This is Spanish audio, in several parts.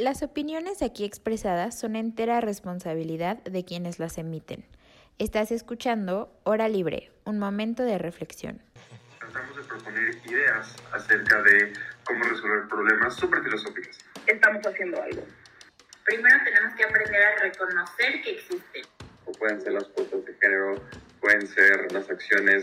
Las opiniones aquí expresadas son entera responsabilidad de quienes las emiten. Estás escuchando Hora Libre, un momento de reflexión. Tratamos de proponer ideas acerca de cómo resolver problemas súper filosóficos. Estamos haciendo algo. Primero tenemos que aprender a reconocer que existen. O pueden ser las cuotas de género, pueden ser las acciones.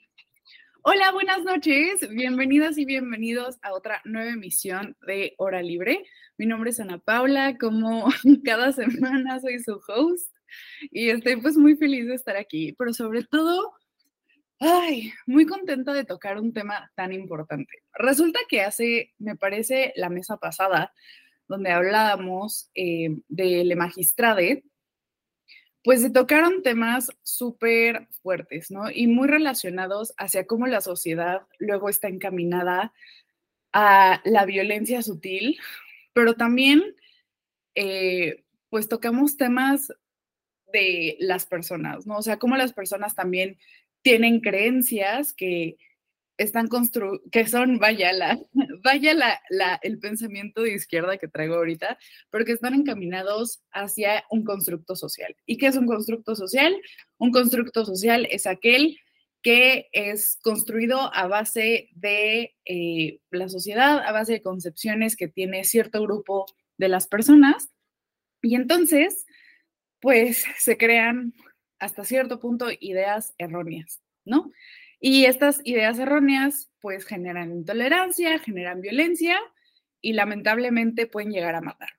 Hola, buenas noches. Bienvenidas y bienvenidos a otra nueva emisión de Hora Libre. Mi nombre es Ana Paula. Como cada semana soy su host y estoy pues muy feliz de estar aquí, pero sobre todo, ay, muy contenta de tocar un tema tan importante. Resulta que hace, me parece, la mesa pasada, donde hablábamos eh, de Le Magistrade, pues se tocaron temas súper fuertes, ¿no? Y muy relacionados hacia cómo la sociedad luego está encaminada a la violencia sutil, pero también, eh, pues tocamos temas de las personas, ¿no? O sea, cómo las personas también tienen creencias que están constru que son, vaya, la, vaya la, la, el pensamiento de izquierda que traigo ahorita, pero que están encaminados hacia un constructo social. ¿Y qué es un constructo social? Un constructo social es aquel que es construido a base de eh, la sociedad, a base de concepciones que tiene cierto grupo de las personas. Y entonces, pues se crean hasta cierto punto ideas erróneas, ¿no? Y estas ideas erróneas pues generan intolerancia, generan violencia y lamentablemente pueden llegar a matar.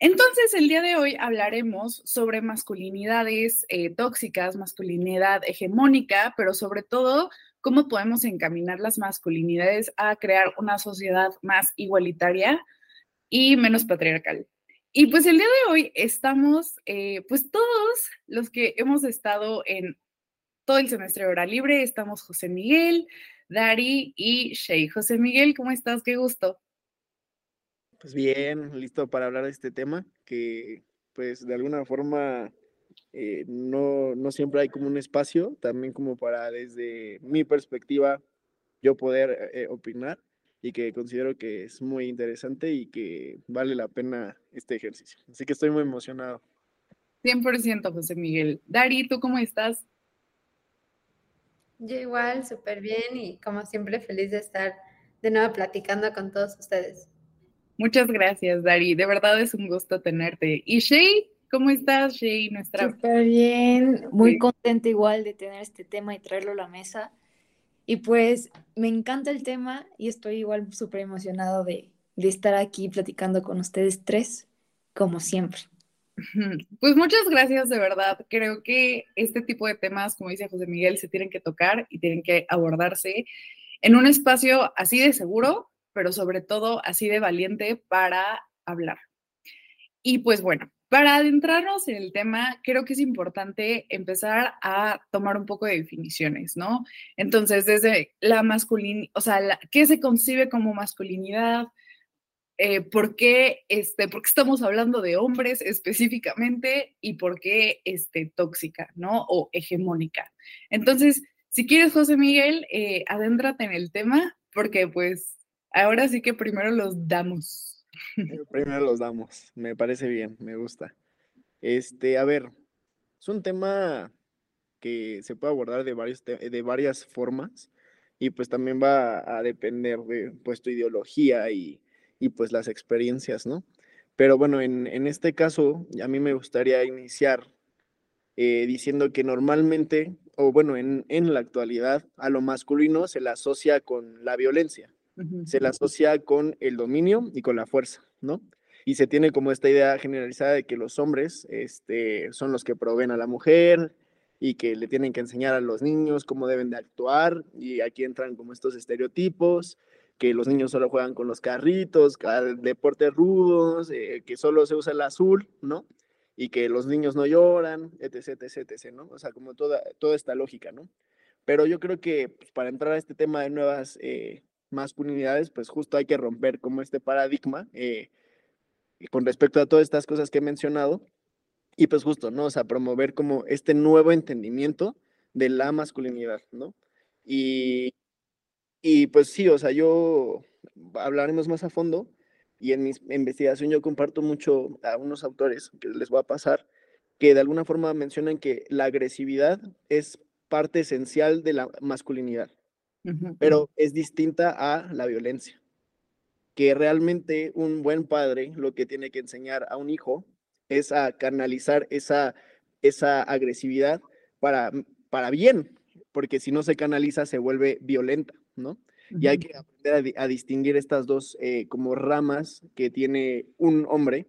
Entonces, el día de hoy hablaremos sobre masculinidades eh, tóxicas, masculinidad hegemónica, pero sobre todo cómo podemos encaminar las masculinidades a crear una sociedad más igualitaria y menos patriarcal. Y pues el día de hoy estamos, eh, pues todos los que hemos estado en todo el semestre de hora libre, estamos José Miguel, Dari y Shea. José Miguel, ¿cómo estás? Qué gusto. Pues bien, listo para hablar de este tema, que pues de alguna forma eh, no, no siempre hay como un espacio, también como para desde mi perspectiva yo poder eh, opinar y que considero que es muy interesante y que vale la pena este ejercicio. Así que estoy muy emocionado. 100% José Miguel. Dari, ¿tú cómo estás? Yo igual, súper bien y como siempre feliz de estar de nuevo platicando con todos ustedes. Muchas gracias, Dari. De verdad es un gusto tenerte. ¿Y Shay? ¿Cómo estás, Shay? Nuestra... Súper bien, muy sí. contenta igual de tener este tema y traerlo a la mesa. Y pues me encanta el tema y estoy igual súper emocionado de, de, estar aquí platicando con ustedes tres, como siempre. Pues muchas gracias, de verdad. Creo que este tipo de temas, como dice José Miguel, se tienen que tocar y tienen que abordarse en un espacio así de seguro, pero sobre todo así de valiente para hablar. Y pues bueno, para adentrarnos en el tema, creo que es importante empezar a tomar un poco de definiciones, ¿no? Entonces, desde la masculinidad, o sea, ¿qué se concibe como masculinidad? Eh, ¿por, qué, este, ¿Por qué estamos hablando de hombres específicamente y por qué este, tóxica, ¿no? O hegemónica. Entonces, si quieres, José Miguel, eh, adéntrate en el tema, porque pues ahora sí que primero los damos. Primero los damos, me parece bien, me gusta. Este, a ver, es un tema que se puede abordar de, varios de varias formas y pues también va a depender de pues tu ideología y, y pues las experiencias, ¿no? Pero bueno, en, en, este caso, a mí me gustaría iniciar eh, diciendo que normalmente, o bueno, en, en la actualidad, a lo masculino se le asocia con la violencia se la asocia con el dominio y con la fuerza, ¿no? Y se tiene como esta idea generalizada de que los hombres este, son los que proveen a la mujer y que le tienen que enseñar a los niños cómo deben de actuar y aquí entran como estos estereotipos, que los niños solo juegan con los carritos, deportes rudos, eh, que solo se usa el azul, ¿no? y que los niños no lloran, etc, etc, etc, ¿no? O sea, como toda, toda esta lógica, ¿no? Pero yo creo que pues, para entrar a este tema de nuevas eh, masculinidades, pues justo hay que romper como este paradigma eh, con respecto a todas estas cosas que he mencionado y pues justo, ¿no? O sea, promover como este nuevo entendimiento de la masculinidad, ¿no? Y, y pues sí, o sea, yo hablaremos más a fondo y en mi investigación yo comparto mucho a unos autores que les voy a pasar que de alguna forma mencionan que la agresividad es parte esencial de la masculinidad, pero es distinta a la violencia. Que realmente un buen padre lo que tiene que enseñar a un hijo es a canalizar esa, esa agresividad para, para bien, porque si no se canaliza se vuelve violenta, ¿no? Y hay que aprender a, distinguir estas dos eh, como ramas que tiene un hombre,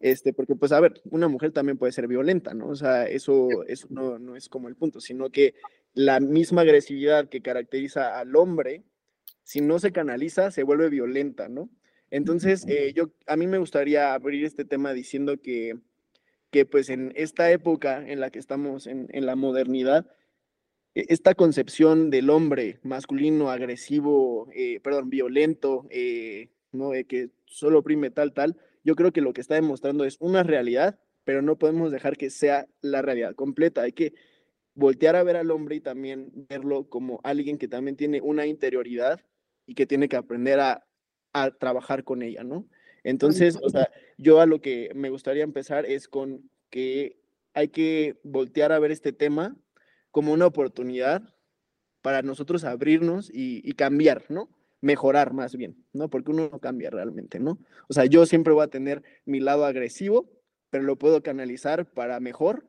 este, porque pues a ver, una mujer también puede ser violenta, ¿no? O sea, eso, eso no, no es como el punto, sino que la misma agresividad que caracteriza al hombre, si no se canaliza, se vuelve violenta, ¿no? Entonces, eh, yo, a mí me gustaría abrir este tema diciendo que, que pues en esta época en la que estamos en, en la modernidad, esta concepción del hombre masculino, agresivo, eh, perdón, violento, eh, ¿no? que solo oprime tal, tal, yo creo que lo que está demostrando es una realidad, pero no podemos dejar que sea la realidad completa. Hay que voltear a ver al hombre y también verlo como alguien que también tiene una interioridad y que tiene que aprender a, a trabajar con ella, ¿no? Entonces, o sea, yo a lo que me gustaría empezar es con que hay que voltear a ver este tema como una oportunidad para nosotros abrirnos y, cambiar, ¿no? Mejorar más bien, ¿no? Porque uno no cambia realmente, ¿no? O sea, yo siempre voy a tener mi lado agresivo, pero lo puedo canalizar para mejor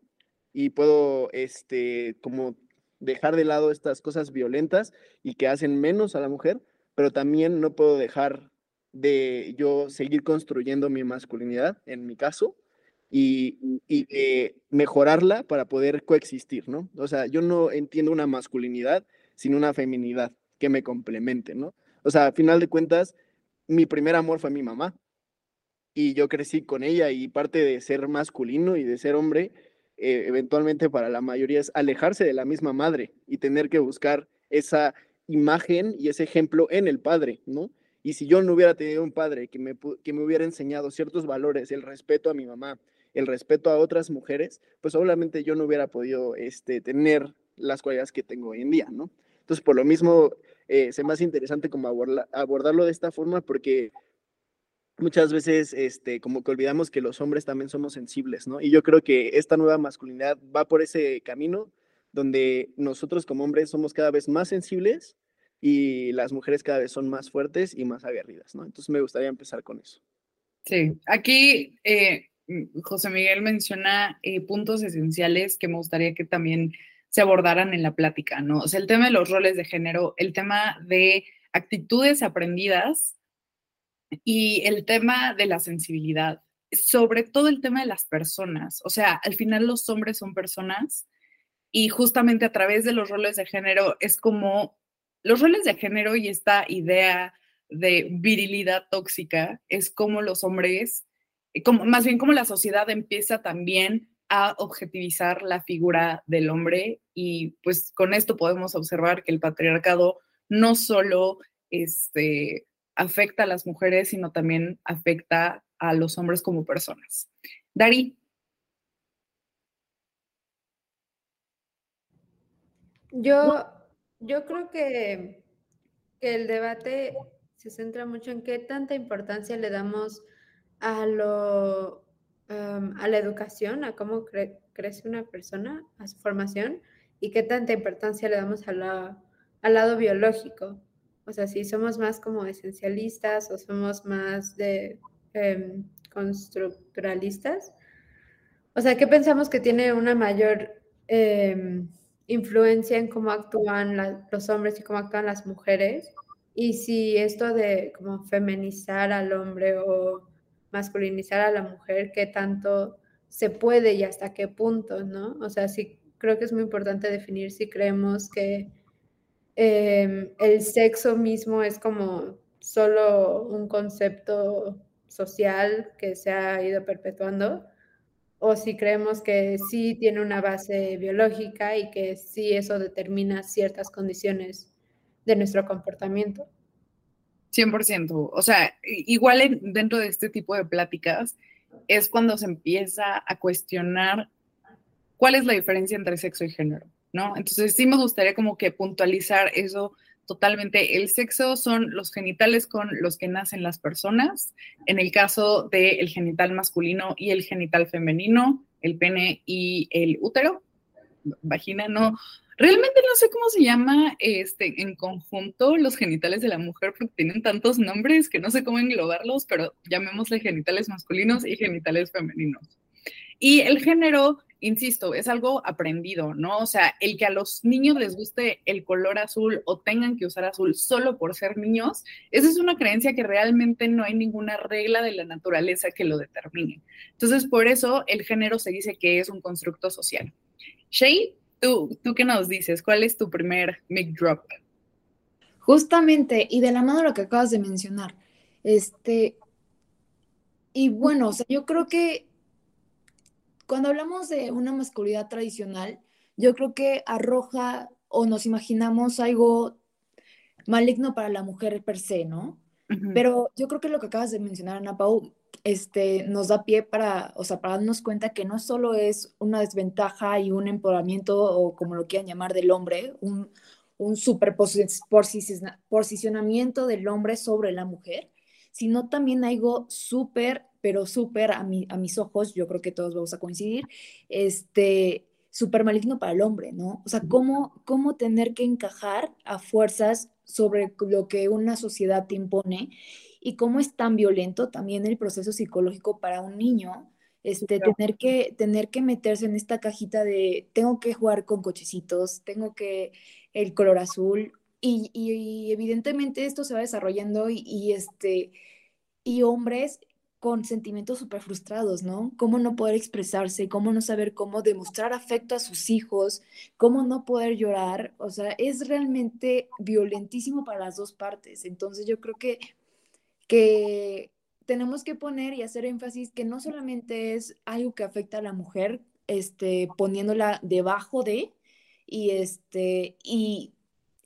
y puedo, este, como dejar de lado estas cosas violentas y que hacen menos a la mujer, pero también no puedo dejar de yo seguir construyendo mi masculinidad, en mi caso, y, y mejorarla para poder coexistir, ¿no? O sea, yo no entiendo una masculinidad sin una feminidad que me complemente, ¿no? O sea, a final de cuentas, mi primer amor fue mi mamá y yo crecí con ella y parte de ser masculino y de ser hombre, eh, eventualmente para la mayoría es alejarse de la misma madre y tener que buscar esa imagen y ese ejemplo en el padre, ¿no? Y si yo no hubiera tenido un padre que me, que me hubiera enseñado ciertos valores, el respeto a mi mamá, el respeto a otras mujeres, pues obviamente yo no hubiera podido este, tener las cualidades que tengo hoy en día, ¿no? Entonces, por lo mismo, eh, es más interesante como abordarlo de esta forma porque muchas veces este, como que olvidamos que los hombres también somos sensibles, ¿no? Y yo creo que esta nueva masculinidad va por ese camino donde nosotros como hombres somos cada vez más sensibles y las mujeres cada vez son más fuertes y más aguerridas, ¿no? Entonces me gustaría empezar con eso. Sí, aquí eh, José Miguel menciona eh, puntos esenciales que me gustaría que también se abordaran en la plática, ¿no? O sea, el tema de los roles de género, el tema de actitudes aprendidas y el tema de la sensibilidad, sobre todo el tema de las personas. O sea, al final los hombres son personas y justamente a través de los roles de género es como los roles de género y esta idea de virilidad tóxica es como los hombres como, más bien como la sociedad empieza también a objetivizar la figura del hombre y pues con esto podemos observar que el patriarcado no solo este, afecta a las mujeres, sino también afecta a los hombres como personas. Dari. Yo, yo creo que, que el debate se centra mucho en qué tanta importancia le damos a, lo, a la educación, a cómo crece una persona, a su formación y qué tanta importancia le damos a la, al lado biológico. O sea, si somos más como esencialistas o somos más de em, constructuralistas. O sea, ¿qué pensamos que tiene una mayor em, influencia en cómo actúan los hombres y cómo actúan las mujeres? Y si esto de como feminizar al hombre o masculinizar a la mujer, qué tanto se puede y hasta qué punto, ¿no? O sea, sí creo que es muy importante definir si creemos que em, el sexo mismo es como solo un concepto social que se ha ido perpetuando o si creemos que sí tiene una base biológica y que sí eso determina ciertas condiciones de nuestro comportamiento. 100%. O sea, igual dentro de este tipo de pláticas es cuando se empieza a cuestionar cuál es la diferencia entre sexo y género, ¿no? Entonces sí me gustaría como que puntualizar eso totalmente. El sexo son los genitales con los que nacen las personas. En el caso del genital masculino y el genital femenino, el pene y el útero, vagina, no. Realmente no sé cómo se llama este, en conjunto los genitales de la mujer porque tienen tantos nombres que no sé cómo englobarlos, pero llamémosle genitales masculinos y genitales femeninos. Y el género insisto, es algo aprendido, ¿no? O sea, el que a los niños les guste el color azul o tengan que usar azul solo por ser niños, esa es una creencia que realmente no hay ninguna regla de la naturaleza que lo determine. Entonces, por eso el género se dice que es un constructo social. Shay, ¿tú, tú qué nos dices? ¿Cuál es tu primer mic drop? Justamente, y de la mano lo que acabas de mencionar, este, y bueno, o sea, yo creo que cuando hablamos de una masculinidad tradicional, yo creo que arroja o nos imaginamos algo maligno para la mujer per se, ¿no? Pero yo creo que lo que acabas de mencionar, Ana Pau, este, nos da pie para, o sea, para darnos cuenta que no solo es una desventaja y un empoderamiento, o como lo quieran llamar, del hombre, un, un superposicionamiento del hombre sobre la mujer, sino también algo súper pero súper a, a mis ojos, yo creo que todos vamos a coincidir, este, súper maligno para el hombre, ¿no? O sea, ¿cómo, cómo tener que encajar a fuerzas sobre lo que una sociedad te impone y cómo es tan violento también el proceso psicológico para un niño, este, tener, que, tener que meterse en esta cajita de tengo que jugar con cochecitos, tengo que el color azul, y, y, evidentemente esto se va desarrollando y, y este, y hombres con sentimientos súper frustrados, ¿no? Cómo no poder expresarse, cómo no saber cómo demostrar afecto a sus hijos, cómo no poder llorar, o sea, es realmente violentísimo para las dos partes. Entonces yo creo que, que tenemos que poner y hacer énfasis que no solamente es algo que afecta a la mujer, este, poniéndola debajo de, y este, y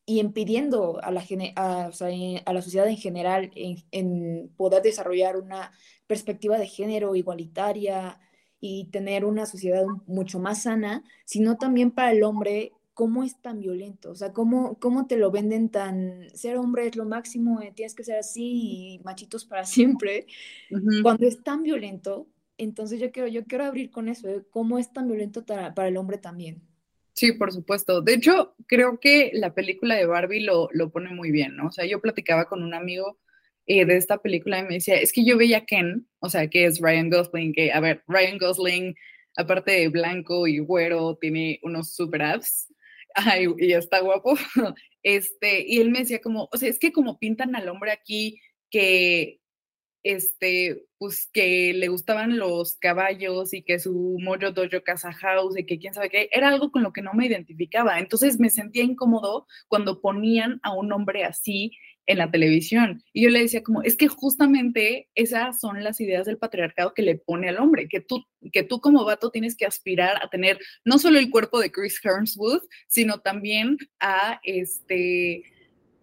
y impidiendo a la, a, a la sociedad en general en, poder desarrollar una perspectiva de género igualitaria y tener una sociedad mucho más sana, sino también para el hombre, cómo es tan violento, o sea, cómo, cómo te lo venden tan, ser hombre es lo máximo, eh, tienes que ser así y machitos para siempre, cuando es tan violento, entonces yo quiero, yo quiero abrir con eso, ¿eh? cómo es tan violento para el hombre también. Sí, por supuesto. De hecho, creo que la película de Barbie lo, lo pone muy bien, ¿no? O sea, yo platicaba con un amigo eh, de esta película y me decía, es que yo veía a Ken, o sea, que es Ryan Gosling, que, a ver, Ryan Gosling, aparte de blanco y güero, tiene unos super abs, ay, y está guapo, este, y él me decía como, o sea, es que como pintan al hombre aquí que este, pues que le gustaban los caballos y que su Mojo Dojo Casa House y que quién sabe qué, era algo con lo que no me identificaba. Entonces me sentía incómodo cuando ponían a un hombre así en la televisión. Y yo le decía como, es que justamente esas son las ideas del patriarcado que le pone al hombre, que tú, que tú como vato tienes que aspirar a tener no solo el cuerpo de Chris Hemsworth, sino también a este,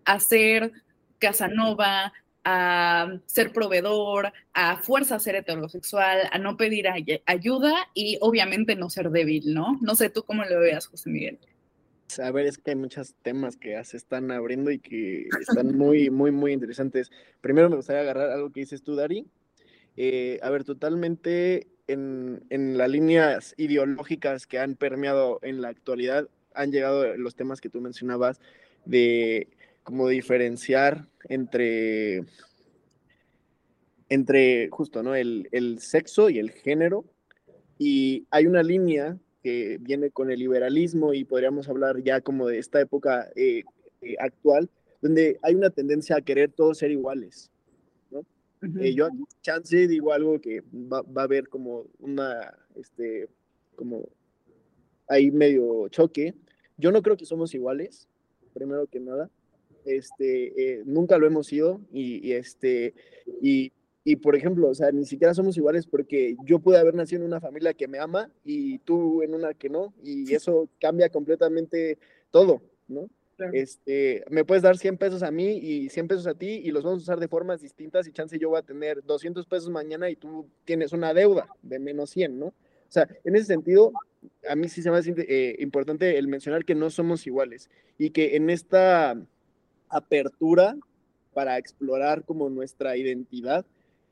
a ser Casanova, a ser proveedor, a fuerza ser heterosexual, a no pedir ayuda y obviamente no ser débil, ¿no? No sé tú cómo lo veas, José Miguel. A ver, es que hay muchos temas que se están abriendo y que están muy, muy, muy interesantes. Primero me gustaría agarrar algo que dices tú, Dari. Eh, a ver, totalmente en, en las líneas ideológicas que han permeado en la actualidad, han llegado los temas que tú mencionabas de como diferenciar entre, entre justo, ¿no? El, sexo y el género. Y hay una línea que viene con el liberalismo y podríamos hablar ya como de esta época eh, eh, actual, donde hay una tendencia a querer todos ser iguales. ¿no? Eh, yo chance digo algo que va, va, a haber como una, este, como ahí medio choque. Yo no creo que somos iguales, primero que nada este, nunca lo hemos sido y, este, y, y por ejemplo, o sea, ni siquiera somos iguales porque yo pude haber nacido en una familia que me ama y tú en una que no, y eso cambia completamente todo, ¿no? Este, me puedes dar 100 pesos a mí y 100 pesos a ti y los vamos a usar de formas distintas y chance yo voy a tener 200 pesos mañana y tú tienes una deuda de menos 100, ¿no? O sea, en ese sentido, a mí sí se me hace eh, importante el mencionar que no somos iguales y que en esta apertura para explorar como nuestra identidad,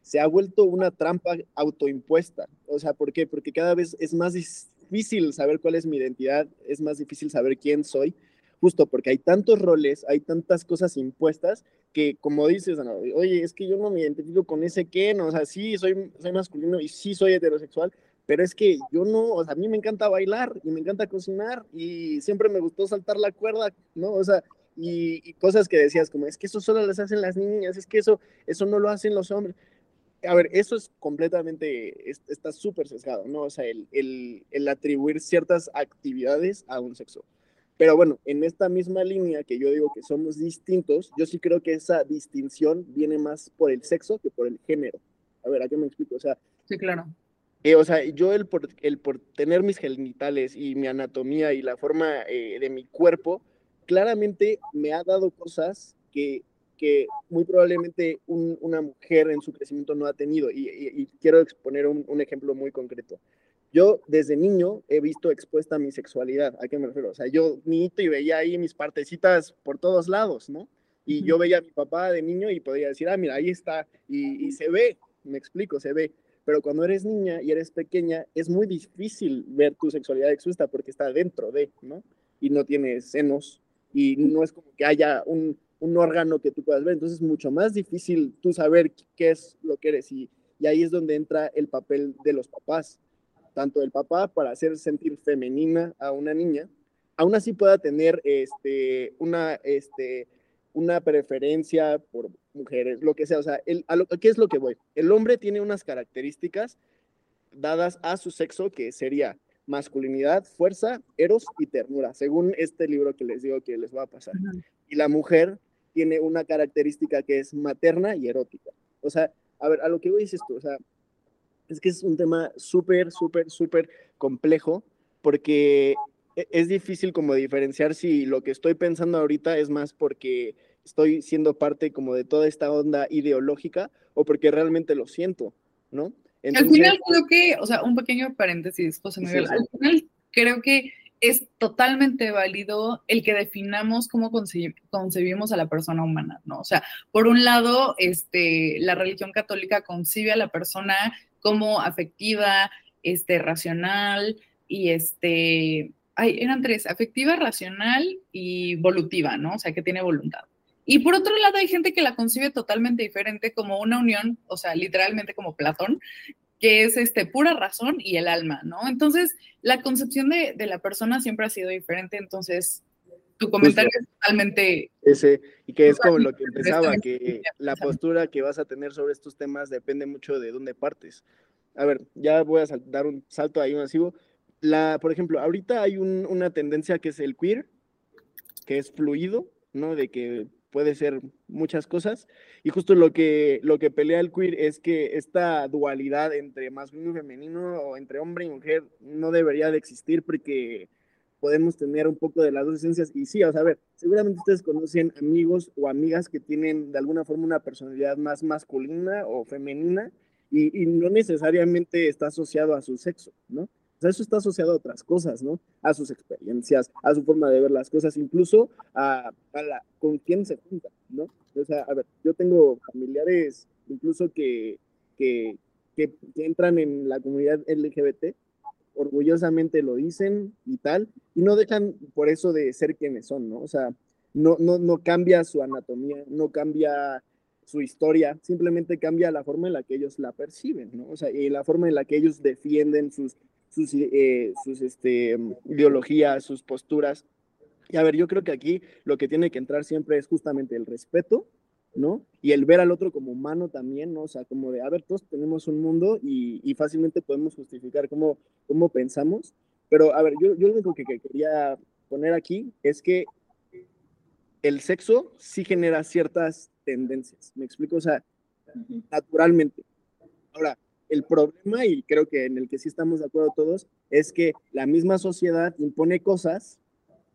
se ha vuelto una trampa autoimpuesta. O sea, ¿por qué? Porque cada vez es más difícil saber cuál es mi identidad, es más difícil saber quién soy, justo porque hay tantos roles, hay tantas cosas impuestas que, como dices, oye, es que yo no me identifico con ese quién, o sea, sí, soy, soy masculino y sí soy heterosexual, pero es que yo no, o sea, a mí me encanta bailar y me encanta cocinar y siempre me gustó saltar la cuerda, ¿no? O sea, y, cosas que decías como, es que eso solo las hacen las niñas, es que eso, eso no lo hacen los hombres. A ver, eso es completamente, está súper sesgado, ¿no? O sea, el, el, el atribuir ciertas actividades a un sexo. Pero bueno, en esta misma línea que yo digo que somos distintos, yo sí creo que esa distinción viene más por el sexo que por el género. A ver, ¿a qué me explico? O sea, sí, claro. Eh, o sea, yo el por, el por tener mis genitales y mi anatomía y la forma eh, de mi cuerpo, claramente me ha dado cosas que, que muy probablemente una mujer en su crecimiento no ha tenido. Y, quiero exponer un, un, ejemplo muy concreto. Yo desde niño he visto expuesta mi sexualidad. ¿A qué me refiero? O sea, yo niñito y veía ahí mis partecitas por todos lados, ¿no? Y yo veía a mi papá de niño y podía decir, ah, mira, ahí está. Y, y se ve, me explico, se ve pero cuando eres niña y eres pequeña, es muy difícil ver tu sexualidad expuesta porque está dentro de, ¿no? Y no tienes senos y no es como que haya un, un órgano que tú puedas ver, entonces es mucho más difícil tú saber qué es lo que eres. Y, y ahí es donde entra el papel de los papás, tanto el papá para hacer sentir femenina a una niña, aún así pueda tener este, una, este, una preferencia por mujeres, lo que sea, o sea, el, a, ¿qué es lo que voy? El hombre tiene unas características dadas a su sexo que sería masculinidad, fuerza, eros y ternura, según este libro que les digo que les va a pasar. Y la mujer tiene una característica que es materna y erótica. O sea, a ver, a lo que voy es esto, o sea, es que es un tema súper, súper, súper complejo porque e, es difícil como diferenciar si lo que estoy pensando ahorita es más porque estoy siendo parte como de toda esta onda ideológica o porque realmente lo siento, ¿no? al final creo que, o sea, un pequeño paréntesis, José Miguel, al final creo que es totalmente válido el que definamos cómo concebimos a la persona humana, ¿no? O sea, por un lado, este, la religión católica concibe a la persona como afectiva, este, racional y este, ay, eran tres, afectiva, racional y volutiva, ¿no? O sea, que tiene voluntad. Y por otro lado, hay gente que la concibe totalmente diferente como una unión, o sea, literalmente como Platón, que es este, pura razón y el alma, ¿no? Entonces, la concepción de, de la persona siempre ha sido diferente, entonces tu comentario es totalmente... Ese, y que es como lo que empezaba, que la postura que vas a tener sobre estos temas depende mucho de dónde partes. A ver, ya voy a dar un salto ahí masivo. La, por ejemplo, ahorita hay un, una tendencia que es el queer, que es fluido, ¿no? De que puede ser muchas cosas. Y justo lo que, lo que pelea el queer es que esta dualidad entre masculino y femenino o entre hombre y mujer no debería de existir porque podemos tener un poco de las dos esencias. Y sí, o sea, a ver, seguramente ustedes conocen amigos o amigas que tienen de alguna forma una personalidad más masculina o femenina y, y no necesariamente está asociado a su sexo, ¿no? Sea, eso está asociado a otras cosas, ¿no? A sus experiencias, a su forma de ver las cosas, incluso a, a la, con quién se junta, ¿no? O sea, a ver, yo tengo familiares incluso que, que, que, entran en la comunidad LGBT, orgullosamente lo dicen y tal, y no dejan por eso de ser quienes son, ¿no? O sea, no, no, no cambia su anatomía, no cambia su historia, simplemente cambia la forma en la que ellos la perciben, ¿no? O sea, y la forma en la que ellos defienden sus sus, eh, sus este, ideologías, sus posturas. Y a ver, yo creo que aquí lo que tiene que entrar siempre es justamente el respeto, ¿no? Y el ver al otro como humano también, ¿no? O sea, como de, a ver, todos tenemos un mundo y, y fácilmente podemos justificar cómo, cómo pensamos. Pero, a ver, yo, yo lo único que, que quería poner aquí es que el sexo sí genera ciertas tendencias, me explico, o sea, naturalmente, Ahora, el problema, y creo que en el que sí estamos de acuerdo todos, es que la misma sociedad impone cosas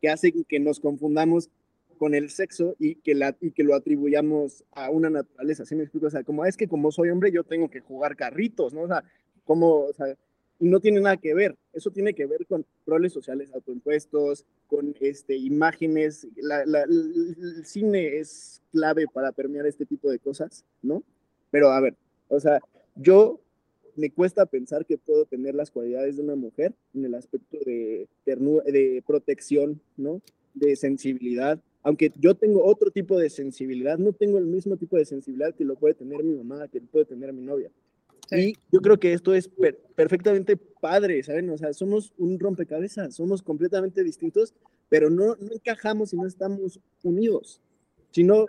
que hacen que nos confundamos con el sexo y que, la, y que lo atribuyamos a una naturaleza. ¿Sí me explico? O sea, como es que como soy hombre yo tengo que jugar carritos, ¿no? O sea, como, o sea, y no tiene nada que ver. Eso tiene que ver con roles sociales autoimpuestos, con este, imágenes. el cine es clave para permear este tipo de cosas, ¿no? Pero a ver, o sea, yo me cuesta pensar que puedo tener las cualidades de una mujer en el aspecto de, de protección, ¿no? De sensibilidad. Aunque yo tengo otro tipo de sensibilidad, no tengo el mismo tipo de sensibilidad que lo puede tener mi mamá, que lo puede tener mi novia. Y yo creo que esto es perfectamente padre, ¿saben? O sea, somos un rompecabezas, somos completamente distintos, pero no, no encajamos y no estamos unidos. Si no,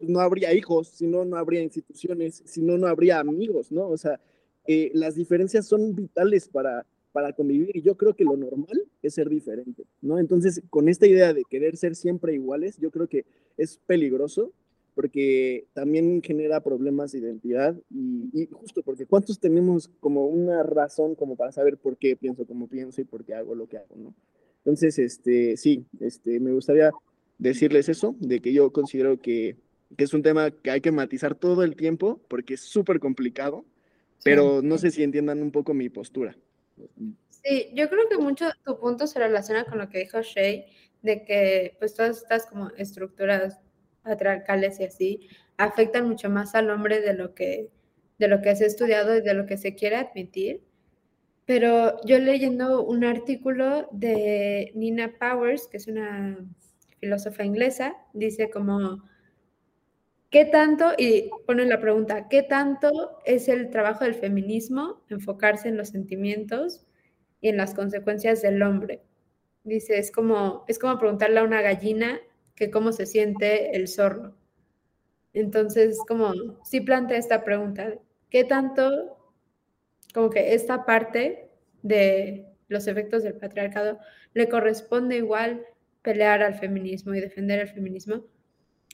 no habría hijos, si no, no habría instituciones, si no, no habría amigos, ¿no? O sea, eh, las diferencias son vitales para, para convivir y yo creo que lo normal es ser diferente, ¿no? Entonces, con esta idea de querer ser siempre iguales, yo creo que es peligroso porque también genera problemas de identidad y, justo porque cuántos tenemos como una razón como para saber por qué pienso como pienso y por qué hago lo que hago, ¿no? Entonces, este, sí, este, me gustaría decirles eso, de que yo considero que, que es un tema que hay que matizar todo el tiempo porque es súper complicado, pero no sé si entiendan un poco mi postura. Sí, yo creo que mucho tu punto se relaciona con lo que dijo Shay, de que pues todas estas como estructuras patriarcales y así afectan mucho más al hombre de lo que de lo que se ha estudiado y de lo que se quiere admitir. Pero yo leyendo un artículo de Nina Powers, que es una filósofa inglesa, dice como ¿Qué tanto, y pone la pregunta, ¿qué tanto es el trabajo del feminismo enfocarse en los sentimientos y en las consecuencias del hombre? Dice, es como, es como preguntarle a una gallina que cómo se siente el zorro. Entonces, como, sí plantea esta pregunta, ¿qué tanto, como que esta parte de los efectos del patriarcado le corresponde igual pelear al feminismo y defender el feminismo?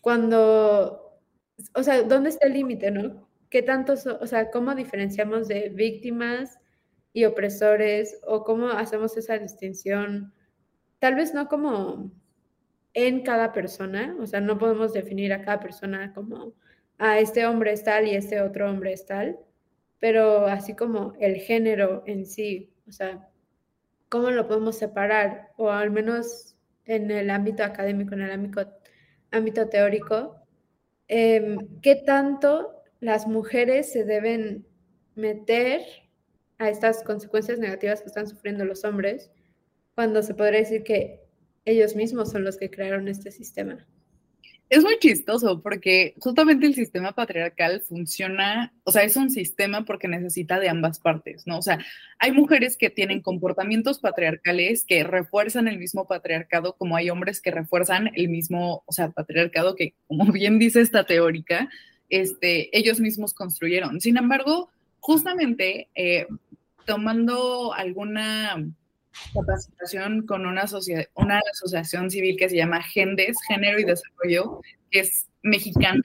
Cuando o sea, ¿dónde está el límite, no? ¿Qué tanto, o sea, cómo diferenciamos de víctimas y opresores o cómo hacemos esa distinción? Tal vez no como en cada persona, o sea, no podemos definir a cada persona como, a ah, este hombre es tal y este otro hombre es tal, pero así como el género en sí, o sea, ¿cómo lo podemos separar? O al menos en el ámbito académico, en el ámbito teórico, Em, qué tanto las mujeres se deben meter a estas consecuencias negativas que están sufriendo los hombres, cuando se podría decir que ellos mismos son los que crearon este sistema es muy chistoso porque justamente el sistema patriarcal funciona, o sea, es un sistema porque necesita de ambas partes, ¿no? O sea, hay mujeres que tienen comportamientos patriarcales que refuerzan el mismo patriarcado, como hay hombres que refuerzan el mismo, o sea, patriarcado que, como bien dice esta teórica, este, ellos mismos construyeron. Sin embargo, justamente eh, tomando alguna capacitación con una, asociación civil que se llama GENDES, Género y Desarrollo, que es mexicana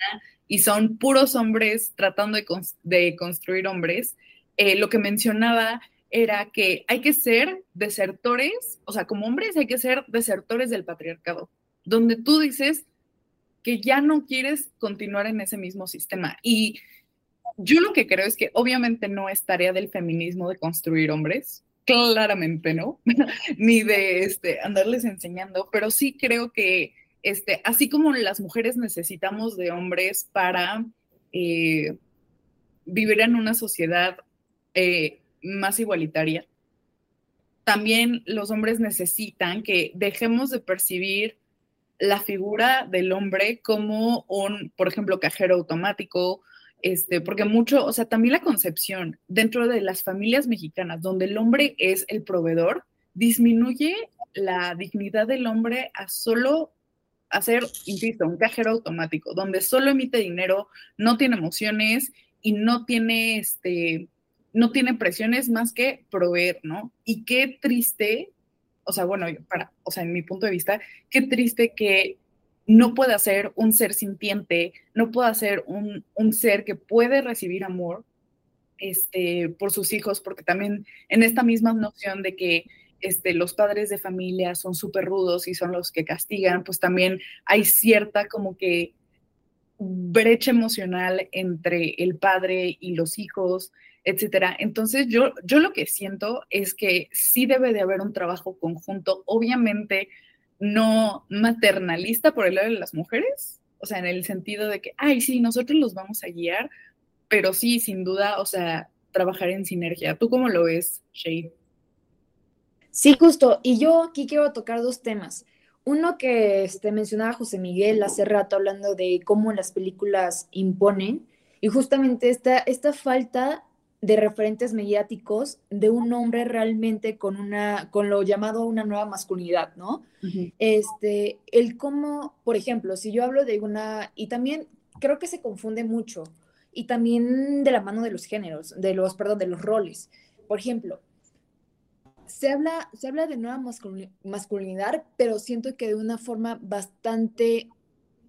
y son puros hombres tratando de, construir hombres. Eh, lo que mencionaba era que hay que ser desertores, o sea, como hombres hay que ser desertores del patriarcado, donde tú dices que ya no quieres continuar en ese mismo sistema. Y yo lo que creo es que obviamente no es tarea del feminismo de construir hombres, claramente no, ni de este, andarles enseñando, pero sí creo que este, así como las mujeres necesitamos de hombres para eh, vivir en una sociedad eh, más igualitaria, también los hombres necesitan que dejemos de percibir la figura del hombre como un, por ejemplo, cajero automático, este, porque mucho, o sea, también la concepción dentro de las familias mexicanas, donde el hombre es el proveedor, disminuye la dignidad del hombre a solo hacer, insisto, un cajero automático, donde solo emite dinero, no tiene emociones y no tiene, este, no tiene presiones más que proveer, ¿no? Y qué triste, o sea, bueno, para, o sea, en mi punto de vista, qué triste que no puede ser un ser sintiente, no puede ser un, ser que puede recibir amor este, por sus hijos, porque también en esta misma noción de que este, los padres de familia son súper rudos y son los que castigan, pues también hay cierta como que brecha emocional entre el padre y los hijos, etcétera. Entonces, yo, yo lo que siento es que sí debe de haber un trabajo conjunto, obviamente no maternalista por el lado de las mujeres, o sea, en el sentido de que, ay, sí, nosotros los vamos a guiar, pero sí, sin duda, o sea, trabajar en sinergia. ¿Tú cómo lo ves, Shade? Sí, justo. Y yo aquí quiero tocar dos temas. Uno que este, mencionaba José Miguel hace rato hablando de cómo las películas imponen y justamente esta, esta falta de referentes mediáticos de un hombre realmente con una con lo llamado una nueva masculinidad, ¿no? Este, el cómo, por ejemplo, si yo hablo de una y también creo que se confunde mucho y también de la mano de los géneros, de los perdón, de los roles. Por ejemplo, se habla, se habla de nueva masculinidad, pero siento que de una forma bastante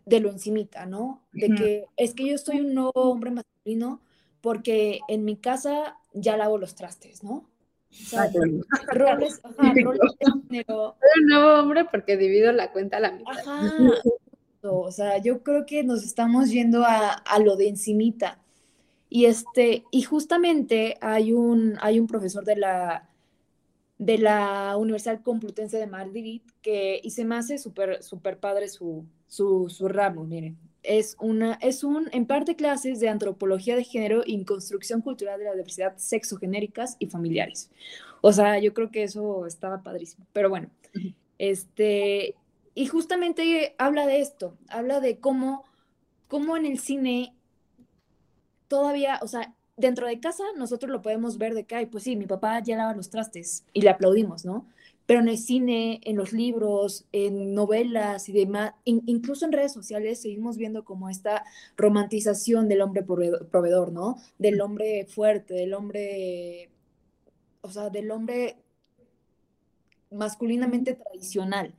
de lo encimita, ¿no? De que es que yo soy un nuevo hombre masculino porque en mi casa ya lavo los trastes, ¿no? O sea, roles, ajá, roles de Soy un nuevo hombre porque divido la cuenta a la mitad. Ajá, o sea, yo creo que nos estamos yendo a, a lo de encimita. Y este, y justamente hay un, hay un profesor de la, de la Universidad Complutense de Madrid, que, y se me hace súper super padre su, su, su ramo, miren. Es, una, es un, en parte clases de antropología de género y construcción cultural de la diversidad sexogenéricas y familiares. O sea, yo creo que eso estaba padrísimo. Pero bueno, este, y justamente habla de esto, habla de cómo, cómo en el cine todavía, o sea, dentro de casa nosotros lo podemos ver de que, ay, pues sí, mi papá ya lava los trastes y le aplaudimos, ¿no? Pero en el cine, en los libros, en novelas y demás, incluso en redes sociales seguimos viendo como esta romantización del hombre proveedor, ¿no? Del hombre fuerte, del hombre, o sea, del hombre masculinamente tradicional,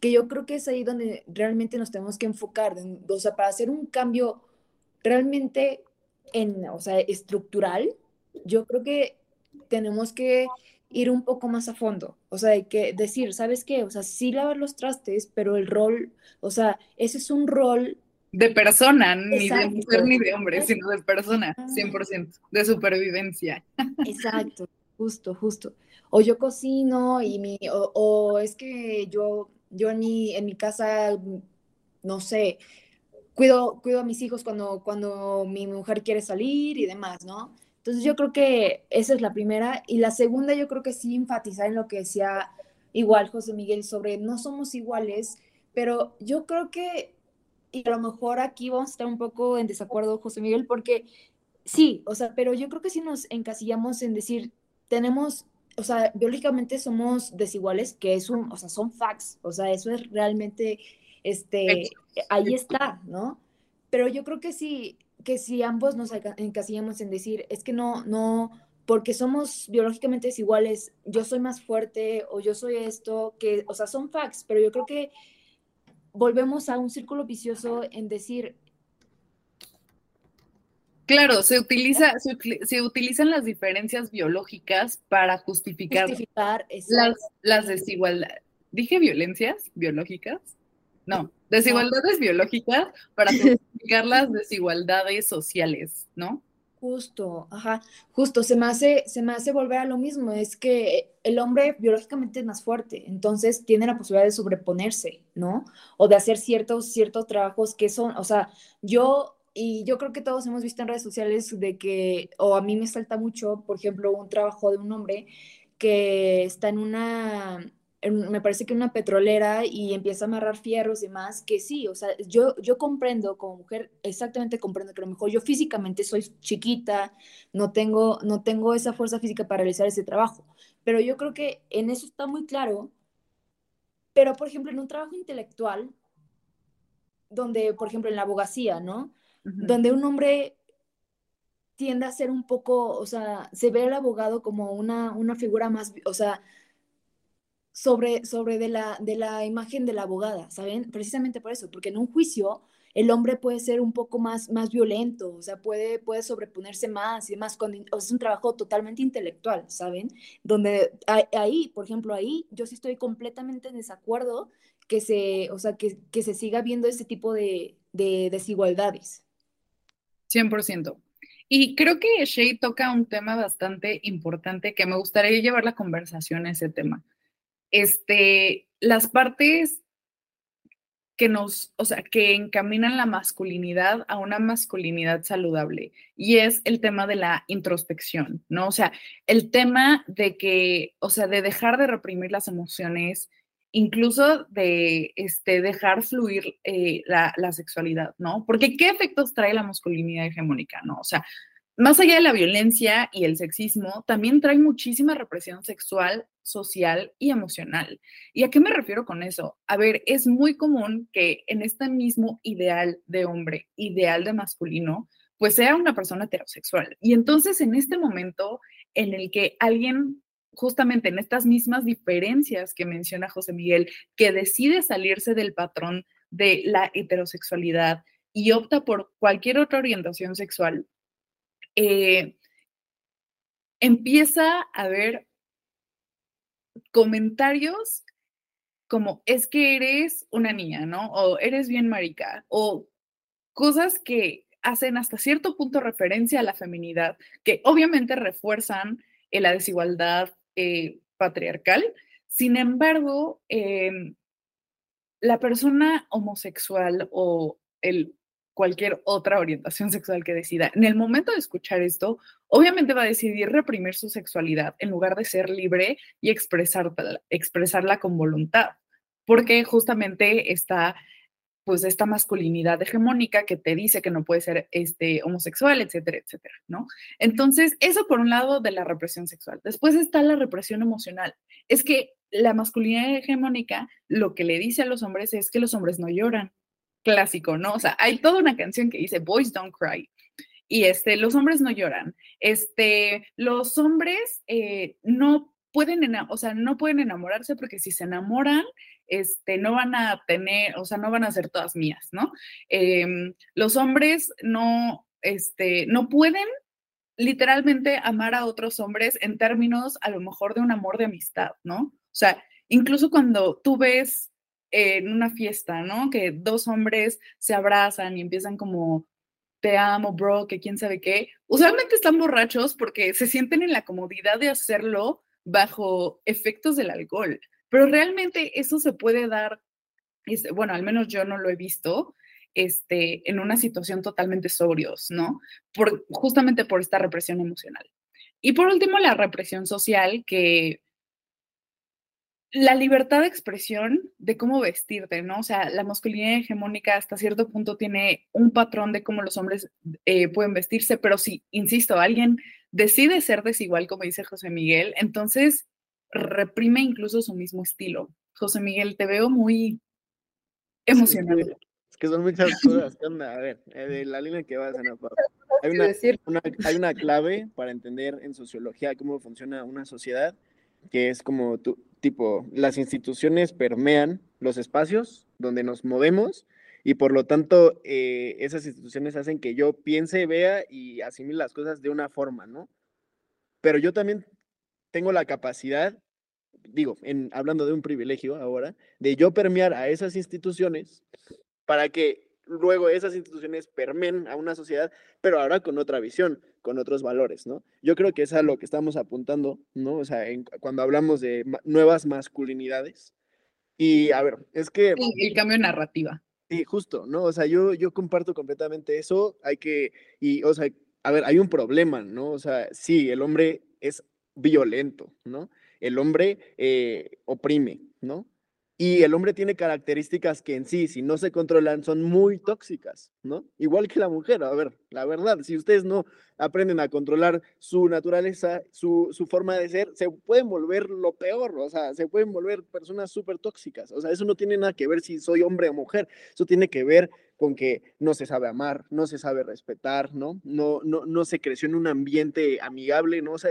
que yo creo que es ahí donde realmente nos tenemos que enfocar, o sea, para hacer un cambio realmente en, o sea, estructural, yo creo que tenemos que ir un poco más a fondo, o sea, hay que decir, ¿sabes qué? O sea, sí lavar los trastes, pero el rol, o sea, ese es un rol de persona, ni de mujer ni de hombre, sino de persona, 100%, de supervivencia. Exacto, justo, justo. O yo cocino y mi, o, es que yo, yo en mi, en mi casa, no sé, cuido, cuido a mis hijos cuando, cuando mi mujer quiere salir y demás, ¿no? Entonces yo creo que esa es la primera. Y la segunda yo creo que sí enfatizar en lo que decía igual José Miguel sobre no somos iguales, pero yo creo que, y a lo mejor aquí vamos a estar un poco en desacuerdo, José Miguel, porque sí, o sea, pero yo creo que si nos encasillamos en decir, tenemos, o sea, biológicamente somos desiguales, que es un, o sea, son facts, o sea, eso es realmente este, ahí está, ¿no? Pero yo creo que sí, que si ambos nos encasillamos en decir, es que no, no, porque somos biológicamente desiguales, yo soy más fuerte o yo soy esto, que, o sea, son facts, pero yo creo que volvemos a un círculo vicioso en decir... Claro, se, utiliza, se, utilizan las diferencias biológicas para justificar, las, las desigualdades. ¿Dije violencias biológicas? No, desigualdades biológicas para justificar las desigualdades sociales, ¿no? Justo, ajá, justo, se me, hace, se me hace volver a lo mismo, es que el hombre biológicamente es más fuerte, entonces tiene la posibilidad de sobreponerse, ¿no? O de hacer ciertos, ciertos trabajos que son, o sea, yo, y yo creo que todos hemos visto en redes sociales de que, o a mí me salta mucho, por ejemplo, un trabajo de un hombre que está en una, me parece que una petrolera y empieza a amarrar fierros y demás, que sí, o sea, yo, yo comprendo como mujer, exactamente comprendo que a lo mejor yo físicamente soy chiquita, no tengo, no tengo esa fuerza física para realizar ese trabajo, pero yo creo que en eso está muy claro, pero por ejemplo en un trabajo intelectual, donde, por ejemplo, en la abogacía, ¿no? Donde un hombre tiende a ser un poco, o sea, se ve al abogado como una, una figura más, o sea, sobre, sobre de, la, de la imagen de la abogada, ¿saben? Precisamente por eso, porque en un juicio el hombre puede ser un poco más, más violento, o sea, puede, puede sobreponerse más y demás, con, es un trabajo totalmente intelectual, ¿saben? Donde ahí, por ejemplo, ahí yo sí estoy completamente en desacuerdo que se, o sea, que, que se siga viendo ese tipo de, de desigualdades. 100%. Y creo que Shay toca un tema bastante importante que me gustaría llevar la conversación a ese tema. Este, las partes que nos, o sea, que encaminan la masculinidad a una masculinidad saludable. Y es el tema de la introspección, ¿no? O sea, el tema de que, o sea, de dejar de reprimir las emociones, incluso de este, dejar fluir eh, la, la, sexualidad, ¿no? Porque ¿qué efectos trae la masculinidad hegemónica, ¿no? O sea, más allá de la violencia y el sexismo, también trae muchísima represión sexual, social y emocional. ¿Y a qué me refiero con eso? A ver, es muy común que en este mismo ideal de hombre, ideal de masculino, pues sea una persona heterosexual. Y entonces en este momento en el que alguien justamente en estas mismas diferencias que menciona José Miguel, que decide salirse del patrón de la heterosexualidad y opta por cualquier otra orientación sexual, eh, empieza a ver comentarios como es que eres una niña, ¿no? O eres bien marica, o cosas que hacen hasta cierto punto referencia a la feminidad, que obviamente refuerzan eh, la desigualdad eh, patriarcal. Sin embargo, em, la persona homosexual o el cualquier otra orientación sexual que decida, en el momento de escuchar esto, obviamente va a decidir reprimir su sexualidad en lugar de ser libre y expresarla, expresarla con voluntad, porque justamente está pues esta masculinidad hegemónica que te dice que no puede ser este, homosexual, etcétera, etcétera, ¿no? Entonces, eso por un lado de la represión sexual. Después está la represión emocional. Es que la masculinidad hegemónica lo que le dice a los hombres es que los hombres no lloran. Clásico, ¿no? O sea, hay toda una canción que dice Boys Don't Cry. Y este, los hombres no lloran. Este, los hombres eh, no pueden, o sea, no pueden enamorarse porque si se enamoran, este, no van a tener, o sea, no van a ser todas mías, ¿no? Em, los hombres no, este, no pueden literalmente amar a otros hombres en términos a lo mejor de un amor de amistad, ¿no? O sea, incluso cuando tú ves en una fiesta, ¿no? Que dos hombres se abrazan y empiezan como, te amo, bro, que quién sabe qué. Usualmente están borrachos porque se sienten en la comodidad de hacerlo bajo efectos del alcohol. Pero realmente eso se puede dar, este, bueno, al menos yo no lo he visto, este, en una situación totalmente sobrios, ¿no? Por, justamente por esta represión emocional. Y por último, la represión social, que la libertad de expresión de cómo vestirte, ¿no? O sea, la masculinidad hegemónica hasta cierto punto tiene un patrón de cómo los hombres eh, pueden vestirse, pero si, insisto, alguien decide ser desigual, como dice José Miguel, entonces reprime incluso su mismo estilo. José Miguel, te veo muy emocionado. es que son muchas cosas. A ver, eh, de la línea que vas, hay una, hay una clave para entender en sociología cómo funciona una sociedad, que es como tu, tipo, las instituciones permean los espacios donde nos movemos y por lo tanto eh, esas instituciones hacen que yo piense, vea y asimile las cosas de una forma, ¿no? Pero yo también tengo la capacidad, digo, en, hablando de un privilegio ahora, de yo permear a esas instituciones para que luego esas instituciones permeen a una sociedad, pero ahora con otra visión, con otros valores, ¿no? Yo creo que es a lo que estamos apuntando, ¿no? O sea, cuando hablamos de nuevas masculinidades. Y a ver, es que... el cambio narrativa. Sí, justo, ¿no? O sea, yo, yo comparto completamente eso. Hay que, y, o sea, a ver, hay un problema, ¿no? O sea, sí, el hombre es violento, ¿no? El hombre eh, oprime, ¿no? Y el hombre tiene características que en sí, si no se controlan, son muy tóxicas, ¿no? Igual que la mujer, a ver, la verdad, si ustedes no aprenden a controlar su naturaleza, su, su forma de ser, se pueden volver lo peor, o sea, se pueden volver personas súper tóxicas, o sea, eso no tiene nada que ver si soy hombre o mujer, eso tiene que ver con que no se sabe amar, no se sabe respetar, ¿no? No, no, no se creció en un ambiente amigable, ¿no? O sea,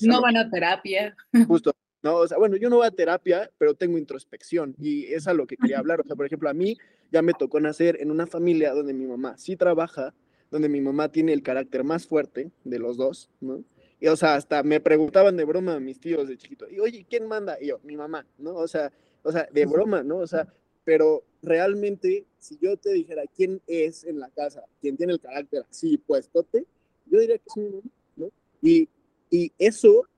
no van a terapia. Justo, ¿no? O sea, bueno, yo no voy a terapia, pero tengo introspección y es a lo que quería hablar. O sea, por ejemplo, a mí ya me tocó nacer en una familia donde mi mamá sí trabaja, donde mi mamá tiene el carácter más fuerte de los dos, ¿no? Y, o sea, hasta me preguntaban de broma a mis tíos de chiquito, y oye, ¿quién manda? Y yo, mi mamá, ¿no? O sea, o sea, de broma, ¿no? O sea, pero realmente, si yo te dijera quién es en la casa, quién tiene el carácter así puestote, yo diría que es mi mamá, ¿no? Y, y eso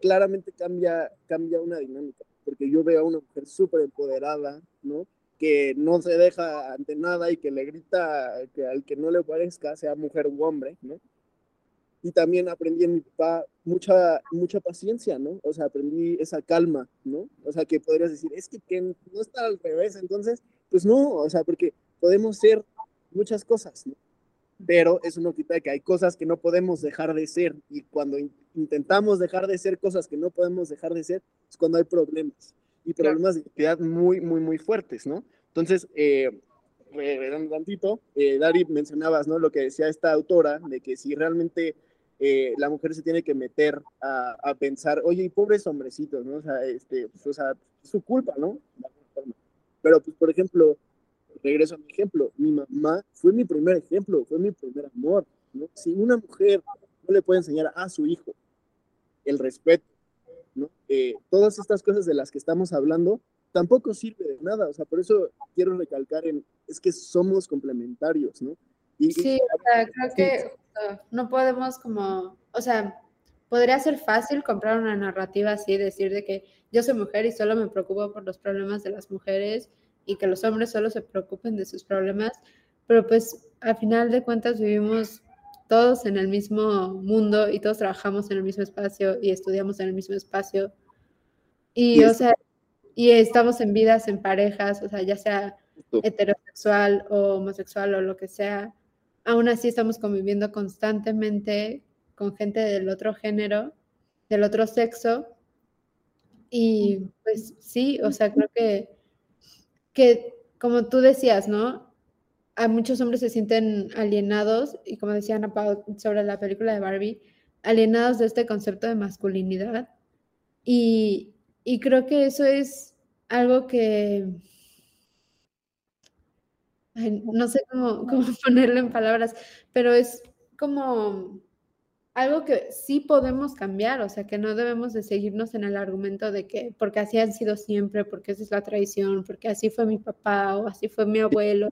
claramente cambia, cambia una dinámica, porque yo veo a una mujer súper empoderada, ¿no? Que no se deja ante nada y que le grita que al que no le parezca, sea mujer u hombre, ¿no? Y también aprendí en mi papá mucha, mucha paciencia, ¿no? O sea, aprendí esa calma, ¿no? O sea, que podrías decir, es que, que no está al revés, entonces, pues no, o sea, porque podemos ser muchas cosas, ¿no? Pero eso no quita que hay cosas que no podemos dejar de ser y cuando intentamos dejar de ser cosas que no podemos dejar de ser es cuando hay problemas y problemas de identidad muy, muy, muy fuertes, ¿no? Entonces, eh, un tantito, eh, Dari, mencionabas, ¿no? Lo que decía esta autora, de que si realmente eh, la mujer se tiene que meter a, a, pensar, oye, y pobres hombrecitos, ¿no? O sea, este, pues, o sea, su culpa, ¿no? Pero, pues, por ejemplo, regreso a mi ejemplo, mi mamá fue mi primer ejemplo, fue mi primer amor. ¿no? Si una mujer no le puede enseñar a su hijo el respeto, ¿no? Eh, todas estas cosas de las que estamos hablando, tampoco sirve de nada. O sea, por eso quiero recalcar en, es que somos complementarios, ¿no? Y, sí, o sea, creo que no podemos como, o sea, podría ser fácil comprar una narrativa así, decir de que yo soy mujer y solo me preocupo por los problemas de las mujeres y que los hombres solo se preocupen de sus problemas, pero pues al final de cuentas vivimos todos en el mismo mundo y todos trabajamos en el mismo espacio y estudiamos en el mismo espacio. Y, o sea, y estamos en vidas, en parejas, o sea, ya sea heterosexual o homosexual o lo que sea, aún así estamos conviviendo constantemente con gente del otro género, del otro sexo. Y pues sí, o sea, creo que que, como tú decías, ¿no? A muchos hombres se sienten alienados, y como decía Ana sobre la película de Barbie, alienados de este concepto de masculinidad. Y, y creo que eso es algo que no sé cómo, cómo, ponerlo en palabras, pero es como algo que sí podemos cambiar, o sea, que no debemos de seguirnos en el argumento de que porque así han sido siempre, porque esa es la tradición, porque así fue mi papá o así fue mi abuelo.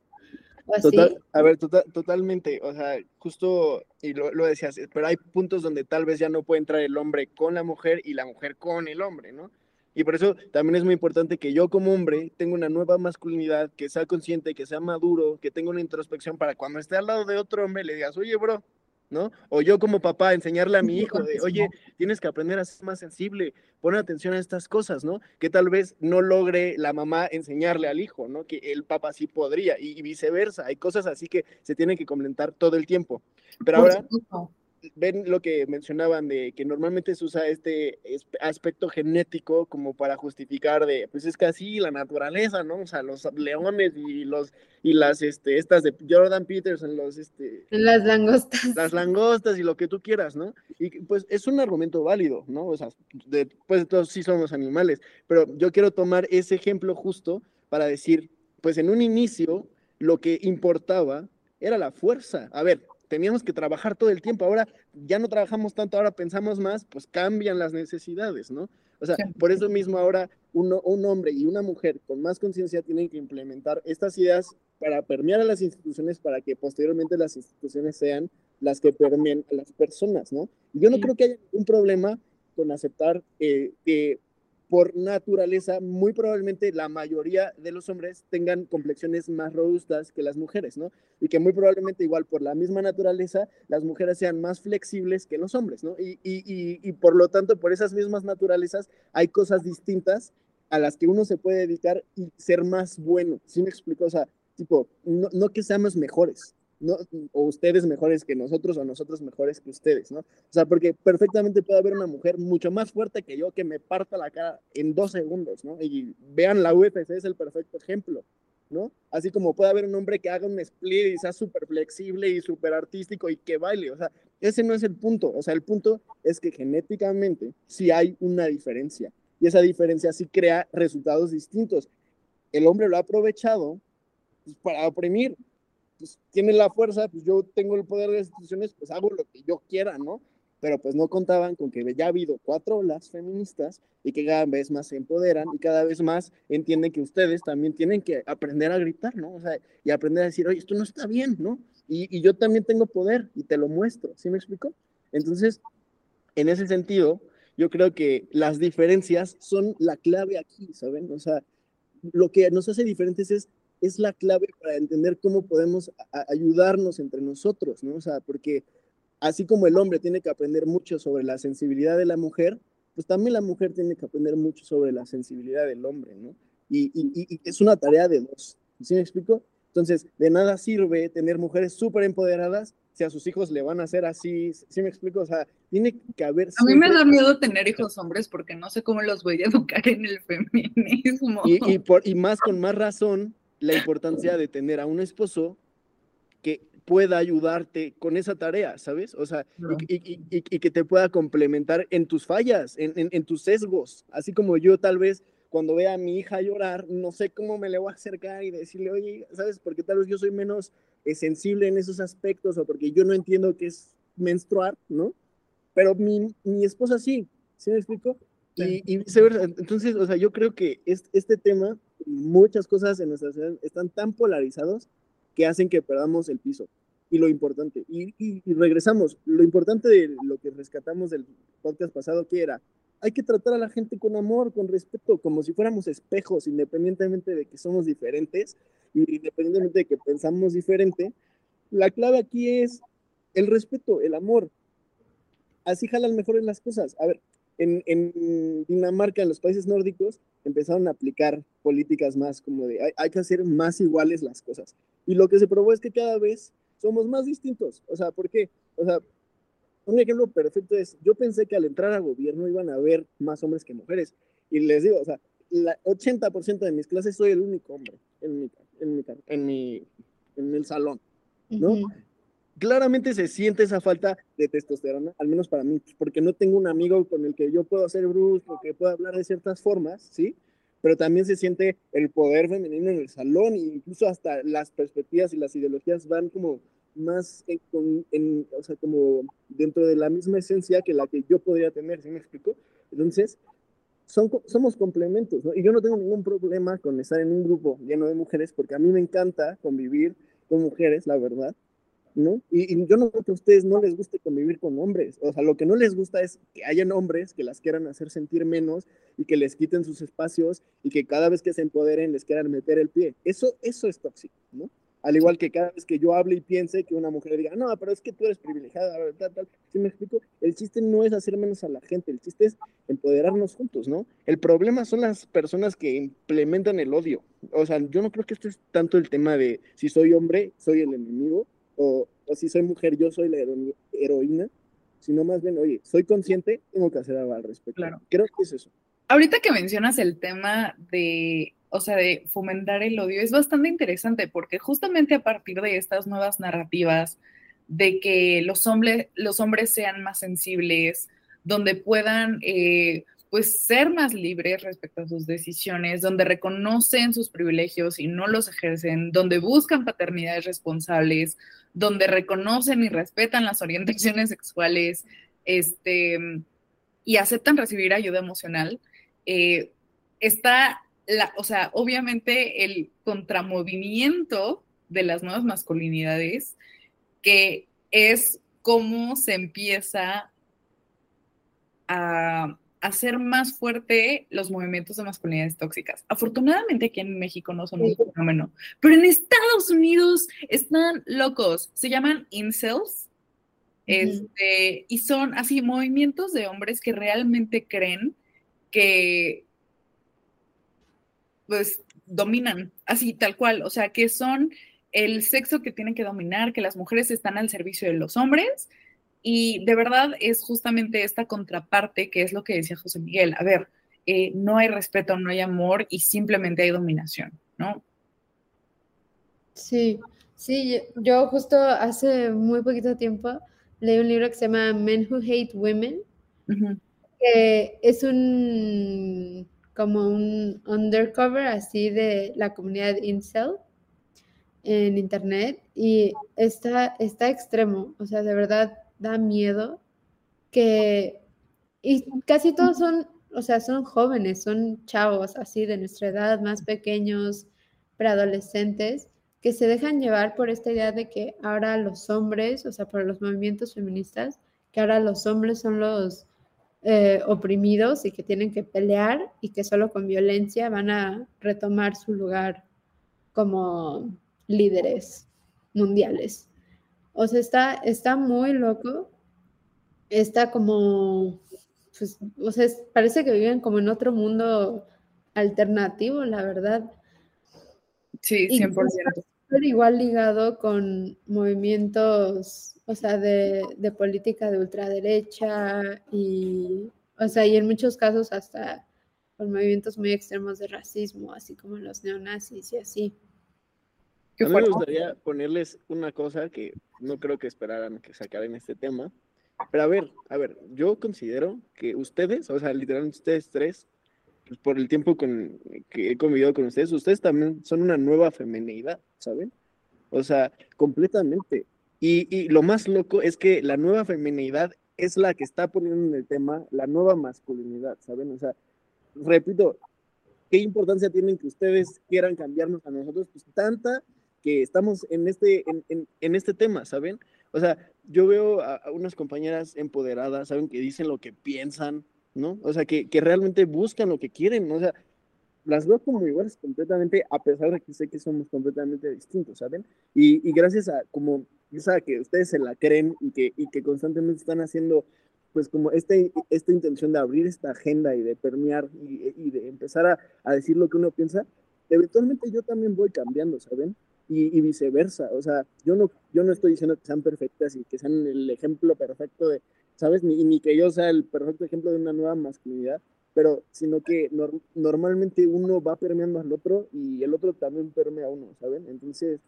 O así. a ver, tota-, totalmente, o sea, justo, y lo, lo, decías, pero hay puntos donde tal vez ya no puede entrar el hombre con la mujer y la mujer con el hombre, ¿no? Y por eso también es muy importante que yo como hombre tenga una nueva masculinidad, que sea consciente, que sea maduro, que tenga una introspección para cuando esté al lado de otro hombre le digas, oye, bro, ¿no? O yo como papá enseñarle a mi hijo de, oye, tienes que aprender a ser más sensible, poner atención a estas cosas, ¿no? Que tal vez no logre la mamá enseñarle al hijo, ¿no? Que el papá sí podría y, viceversa. Hay cosas así que se tienen que complementar todo el tiempo. Pero ahora, ven lo que mencionaban de que normalmente se usa este aspecto genético como para justificar de, pues es que así la naturaleza, ¿no? O sea, los leones y los y las este estas de Jordan Peterson, los este las langostas. Las langostas y lo que tú quieras, ¿no? Y pues es un argumento válido, ¿no? O sea, de todos sí somos animales, pero yo quiero tomar ese ejemplo justo para decir, pues en un inicio lo que importaba era la fuerza. A ver, teníamos que trabajar todo el tiempo, ahora ya no trabajamos tanto, ahora pensamos más, pues cambian las necesidades, ¿no? O sea, por eso mismo ahora uno, un hombre y una mujer con más conciencia tienen que implementar estas ideas para permear a las instituciones, para que posteriormente las instituciones sean las que permeen a las personas, ¿no? Yo no creo que haya ningún problema con aceptar eh, que por naturaleza, muy probablemente la mayoría de los hombres tengan complexiones más robustas que las mujeres, ¿no? Y que muy probablemente igual por la misma naturaleza, las mujeres sean más flexibles que los hombres, ¿no? Y, y, y, y por lo tanto, por esas mismas naturalezas, hay cosas distintas a las que uno se puede dedicar y ser más bueno. ¿Sí me explico? O sea, tipo, no, no que seamos mejores, no, o ustedes mejores que nosotros o nosotros mejores que ustedes, ¿no? O sea, porque perfectamente puede haber una mujer mucho más fuerte que yo que me parta la cara en dos segundos, ¿no? Y vean, la UFC es el perfecto ejemplo, ¿no? Así como puede haber un hombre que haga un split y sea súper flexible y súper artístico y que baile, o sea, ese no es el punto, o sea, el punto es que genéticamente sí hay una diferencia Y esa diferencia sí crea resultados distintos. El hombre lo ha aprovechado pues, para oprimir. Pues la fuerza, pues yo tengo el poder de las instituciones, pues hago lo que yo quiera, ¿no? Pero pues no contaban con que ya ha habido cuatro olas feministas y que cada vez más se empoderan y cada vez más entienden que ustedes también tienen que aprender a gritar, ¿no? O sea, y aprender a decir, oye, esto no está bien, ¿no? Y, y yo también tengo poder y te lo muestro, ¿sí me explico? Entonces, en ese sentido, yo creo que las diferencias son la clave aquí, ¿saben? O sea, lo que nos hace diferentes es, es la clave para entender cómo podemos ayudarnos entre nosotros, ¿no? O sea, porque así como el hombre tiene que aprender mucho sobre la sensibilidad de la mujer, pues también la mujer tiene que aprender mucho sobre la sensibilidad del hombre, ¿no? Y, y es una tarea de dos, ¿sí me explico? Entonces, de nada sirve tener mujeres súper empoderadas si a sus hijos le van a hacer así, ¿sí me explico? O sea, tiene que haber... A mí me da miedo tener hijos hombres porque no sé cómo los voy a educar en el feminismo. Y, por, y más con más razón, la importancia de tener a un esposo que pueda ayudarte con esa tarea, ¿sabes? O sea, y, y, que te pueda complementar en tus fallas, en, en, en tus sesgos, así como yo tal vez cuando vea a mi hija llorar, no sé cómo me le voy a acercar y decirle, oye, ¿sabes? Porque tal vez yo soy menos sensible en esos aspectos o porque yo no entiendo qué es menstruar, ¿no? Pero mi, mi esposa sí, ¿sí me explico? Y, y, viceversa. Entonces, o sea, yo creo que este, este tema, muchas cosas en nuestra sociedad están tan polarizados que hacen que perdamos el piso. Y lo importante, y regresamos, lo importante de lo que rescatamos del podcast pasado, que era, hay que tratar a la gente con amor, con respeto, como si fuéramos espejos, independientemente de que somos diferentes y independientemente de que pensamos diferente. La clave aquí es el respeto, el amor. Así jalan mejores las cosas. A ver, en, en Dinamarca, en los países nórdicos, empezaron a aplicar políticas más como de hay, hay que hacer más iguales las cosas. Y lo que se probó es que cada vez somos más distintos. O sea, ¿por qué? O sea, un ejemplo perfecto es, yo pensé que al entrar al gobierno iban a haber más hombres que mujeres. Y les digo, o sea, el 80% de mis clases soy el único hombre en mi, en mi, en mi, en el salón, ¿no? Claramente se siente esa falta de testosterona, al menos para mí, porque no tengo un amigo con el que yo puedo hacer brusco, que pueda hablar de ciertas formas, ¿sí? Pero también se siente el poder femenino en el salón e incluso hasta las perspectivas y las ideologías van como más en, o sea, como dentro de la misma esencia que la que yo podría tener, ¿sí me explico? Entonces, son, somos complementos. Y yo no tengo ningún problema con estar en un grupo lleno de mujeres, porque a mí me encanta convivir con mujeres, la verdad, ¿no? Y, y, yo no creo que a ustedes no les guste convivir con hombres, o sea, lo que no les gusta es que hayan hombres que las quieran hacer sentir menos y que les quiten sus espacios y que cada vez que se empoderen les quieran meter el pie. Eso, eso es tóxico, ¿no? Al igual que cada vez que yo hable y piense que una mujer diga, no, pero es que tú eres privilegiada, tal, tal. ¿Sí me explico? El chiste no es hacer menos a la gente, el chiste es empoderarnos juntos, ¿no? El problema son las personas que implementan el odio. O sea, yo no creo que este es tanto el tema de si soy hombre, soy el enemigo, o, o si soy mujer, yo soy la heroína, sino más bien, oye, soy consciente, tengo que hacer algo al respecto. Claro. Creo que es eso. Ahorita que mencionas el tema de o sea, de fomentar el odio, es bastante interesante porque justamente a partir de estas nuevas narrativas de que los hombres, los hombres sean más sensibles, donde puedan eh, pues ser más libres respecto a sus decisiones, donde reconocen sus privilegios y no los ejercen, donde buscan paternidades responsables, donde reconocen y respetan las orientaciones sexuales, este, y aceptan recibir ayuda emocional, eh, está o sea, obviamente el contramovimiento de las nuevas masculinidades, que es cómo se empieza a hacer más fuerte los movimientos de masculinidades tóxicas. Afortunadamente aquí en México no son un fenómeno, pero en Estados Unidos están locos, se llaman incels, este, y son así movimientos de hombres que realmente creen que pues dominan, así tal cual, o sea, que son el sexo que tienen que dominar, que las mujeres están al servicio de los hombres y de verdad es justamente esta contraparte que es lo que decía José Miguel, a ver, eh, no hay respeto, no hay amor y simplemente hay dominación, ¿no? Sí, sí, yo justo hace muy poquito tiempo leí un libro que se llama Men Who Hate Women. que es un como un undercover así de la comunidad incel en internet y está, está extremo, o sea, de verdad da miedo que, y casi todos son, o sea, son jóvenes, son chavos así de nuestra edad, más pequeños, preadolescentes, que se dejan llevar por esta idea de que ahora los hombres, o sea, por los movimientos feministas, que ahora los hombres son los eh, oprimidos y que tienen que pelear y que solo con violencia van a retomar su lugar como líderes mundiales. O sea, está, está muy loco. Está como, pues, o sea, parece que viven como en otro mundo alternativo, la verdad. Sí, 100%. Pero igual ligado con movimientos, o sea, de, de, política de ultraderecha y, o sea, y en muchos casos hasta con movimientos muy extremos de racismo, así como los neonazis y así. A mí me gustaría ponerles una cosa que no creo que esperaran que sacaran este tema. Pero a ver, a ver, yo considero que ustedes, o sea, literalmente ustedes tres, pues por el tiempo con, que he convivido con ustedes, ustedes también son una nueva femenidad, ¿saben? O sea, completamente. Y, y lo más loco es que la nueva femenidad es la que está poniendo en el tema la nueva masculinidad, ¿saben? O sea, repito, ¿qué importancia tienen que ustedes quieran cambiarnos a nosotros? Pues tanta que estamos en este, en, en, este tema, ¿saben? O sea, yo veo a, unas compañeras empoderadas, ¿saben? Que dicen lo que piensan, ¿no? O sea, que, que realmente buscan lo que quieren, ¿no? O sea, las veo como iguales completamente, a pesar de que sé que somos completamente distintos, ¿saben? Y, y gracias a como esa que ustedes se la creen y que, y que constantemente están haciendo, pues como este, esta intención de abrir esta agenda y de permear y, y de empezar a, a, decir lo que uno piensa, eventualmente yo también voy cambiando, ¿saben? Y, viceversa. O sea, yo no, yo no estoy diciendo que sean perfectas y que sean el ejemplo perfecto de, ¿sabes? Ni, ni que yo sea el perfecto ejemplo de una nueva masculinidad, pero sino que normalmente uno va permeando al otro y el otro también permea a uno, ¿saben? Entonces,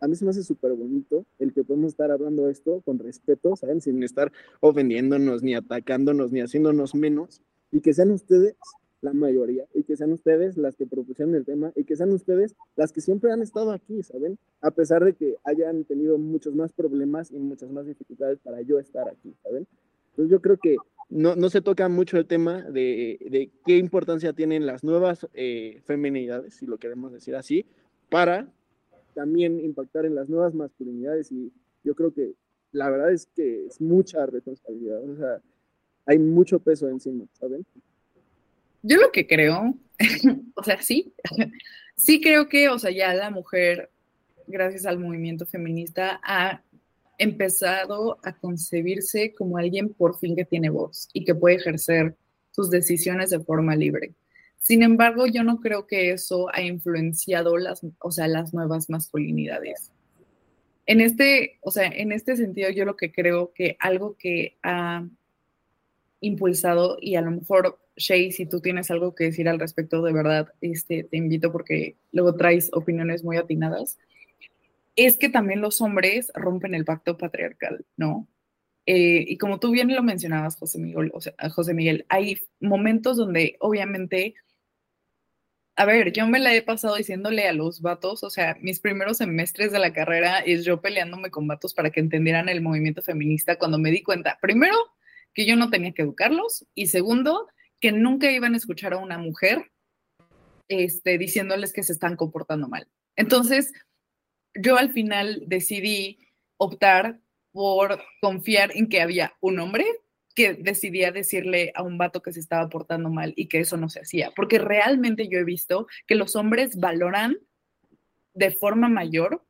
a mí se me hace súper bonito el que podemos estar hablando de esto con respeto, ¿saben? Sin estar ofendiéndonos, ni atacándonos, ni haciéndonos menos, y que sean ustedes la mayoría, y que sean ustedes las que propusieron el tema, y que sean ustedes las que siempre han estado aquí, ¿saben? A pesar de que hayan tenido muchos más problemas y muchas más dificultades para yo estar aquí, ¿saben? Entonces yo creo que no, no se toca mucho el tema de, de qué importancia tienen las nuevas eh, feminidades, si lo queremos decir así, para también impactar en las nuevas masculinidades, y yo creo que la verdad es que es mucha responsabilidad, o sea, hay mucho peso encima, ¿saben? Yo lo que creo, o sea, sí, sí creo que, o sea, ya la mujer, gracias al movimiento feminista, ha empezado a concebirse como alguien por fin que tiene voz y que puede ejercer sus decisiones de forma libre. Sin embargo, yo no creo que eso ha influenciado las, o sea, las nuevas masculinidades. En este, o sea, en este sentido, yo lo que creo que algo que ha impulsado y a lo mejor Shay, si tú tienes algo que decir al respecto, de verdad, este, te invito porque luego traes opiniones muy atinadas. Es que también los hombres rompen el pacto patriarcal, ¿no? Eh, y como tú bien lo mencionabas, José Miguel, o sea, José Miguel, hay momentos donde obviamente, a ver, yo me la he pasado diciéndole a los vatos, o sea, mis primeros semestres de la carrera es yo peleándome con vatos para que entendieran el movimiento feminista cuando me di cuenta, primero, que yo no tenía que educarlos y segundo, que nunca iban a escuchar a una mujer este, diciéndoles que se están comportando mal. Entonces, yo al final decidí optar por confiar en que había un hombre que decidía decirle a un vato que se estaba portando mal y que eso no se hacía, porque realmente yo he visto que los hombres valoran de forma mayor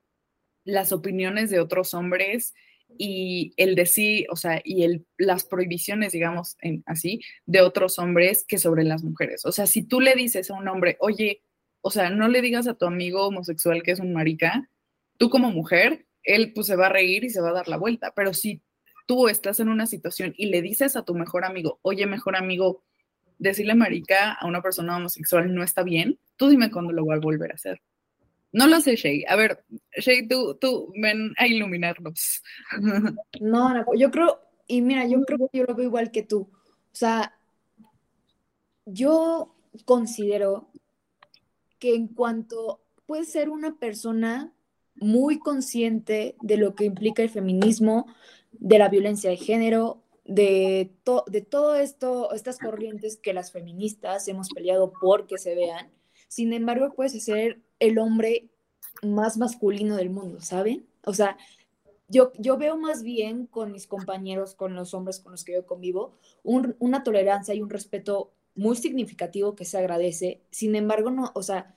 las opiniones de otros hombres y el decir, o sea, y el, las prohibiciones, digamos, en, así, de otros hombres que sobre las mujeres. O sea, si tú le dices a un hombre, oye, o sea, no le digas a tu amigo homosexual que es un marica, tú como mujer, él pues se va a reír y se va a dar la vuelta, pero si tú estás en una situación y le dices a tu mejor amigo, oye, mejor amigo, decirle marica a una persona homosexual no está bien, tú dime cuándo lo voy a volver a hacer. No lo sé, Shay. A ver, Shay, tú, tú ven a iluminarnos. No, no, yo creo, y mira, yo creo que yo lo veo igual que tú. O sea, yo considero que en cuanto puede ser una persona muy consciente de lo que implica el feminismo, de la violencia de género, de, de todo esto, estas corrientes que las feministas hemos peleado por que se vean. Sin embargo, puedes ser el hombre más masculino del mundo, ¿saben? O sea, yo, yo veo más bien con mis compañeros, con los hombres con los que yo convivo, una tolerancia y un respeto muy significativo que se agradece. Sin embargo, no, o sea,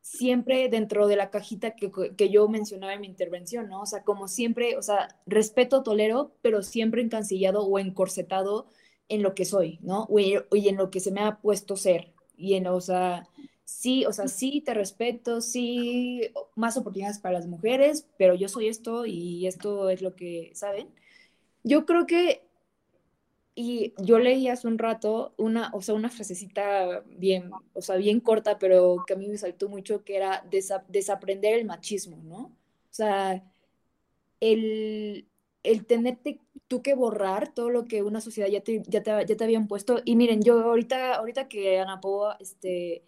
siempre dentro de la cajita que, que, yo mencionaba en mi intervención, ¿no? O sea, como siempre, o sea, respeto, tolero, pero siempre encancillado o encorsetado en lo que soy, ¿no? Y, en lo que se me ha puesto ser. Y en, o sea, sí, o sea, sí te respeto, sí, más oportunidades para las mujeres, pero yo soy esto y esto es lo que, ¿saben? Yo creo que y yo leí hace un rato una, o sea, una frasecita bien, o sea, bien corta, pero que a mí me saltó mucho, que era desaprender el machismo, ¿no? O sea, el, el tenerte tú que borrar todo lo que una sociedad ya te, ya te, ya te habían puesto. Y miren, yo ahorita, ahorita que Ana Poa, este,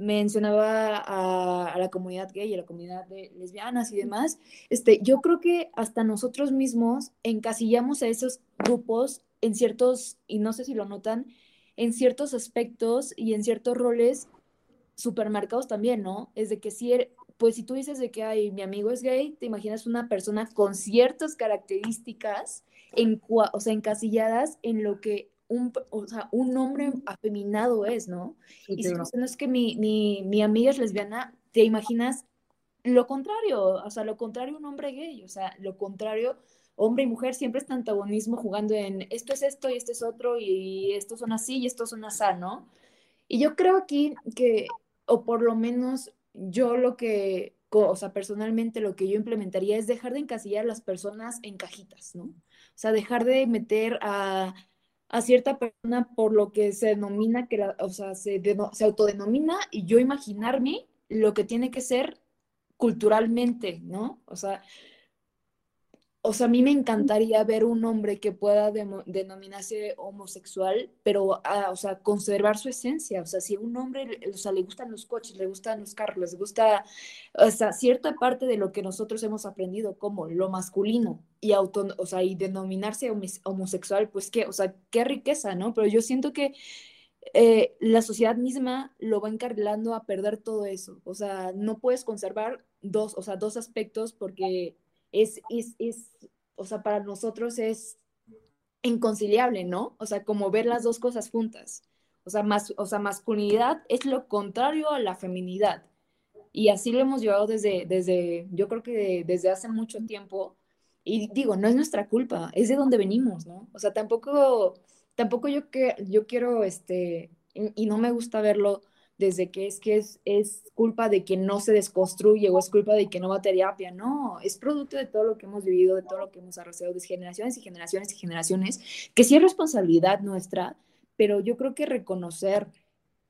mencionaba a, la comunidad gay a la comunidad de lesbianas y demás, este, yo creo que hasta nosotros mismos encasillamos a esos grupos en ciertos, y no sé si lo notan, en ciertos aspectos y en ciertos roles supermercados también, ¿no? Es de que si, er, pues si tú dices de que hay mi amigo es gay, te imaginas una persona con ciertas características, en, o sea, encasilladas en lo que un, o sea, un hombre afeminado es, ¿no? y si no es que mi, mi, mi amiga es lesbiana, te imaginas lo contrario, o sea, lo contrario un hombre gay, o sea, lo contrario hombre y mujer siempre está antagonismo jugando en esto es esto y esto es otro y estos son así y estos son así, ¿no? Y yo creo aquí que, o por lo menos yo lo que, o sea, personalmente lo que yo implementaría es dejar de encasillar a las personas en cajitas, ¿no? O sea, dejar de meter a, a cierta persona por lo que se denomina, que o sea, se, se autodenomina y yo imaginarme lo que tiene que ser culturalmente, ¿no? O sea, o sea, a mí me encantaría ver un hombre que pueda denominarse homosexual, pero, ah, o sea, conservar su esencia. O sea, si a un hombre, o sea, le gustan los coches, le gustan los carros, les gusta, o sea, cierta parte de lo que nosotros hemos aprendido como lo masculino y auto, o sea, y denominarse homosexual, pues qué, o sea, qué riqueza, ¿no? Pero yo siento que eh, la sociedad misma lo va encargando a perder todo eso. O sea, no puedes conservar dos, o sea, dos aspectos porque es, es, es, o sea, para nosotros es inconciliable, ¿no? O sea, como ver las dos cosas juntas. O sea, más, o sea, masculinidad es lo contrario a la feminidad. Y así lo hemos llevado desde, desde yo creo que desde hace mucho tiempo. Y digo, no es nuestra culpa, es de donde venimos, ¿no? O sea, tampoco, tampoco yo, que, yo quiero, este, y no me gusta verlo desde que es que es, es culpa de que no se desconstruye o es culpa de que no va a terapia, no, es producto de todo lo que hemos vivido, de todo lo que hemos arrastrado desde generaciones y generaciones y generaciones, que sí es responsabilidad nuestra, pero yo creo que reconocer,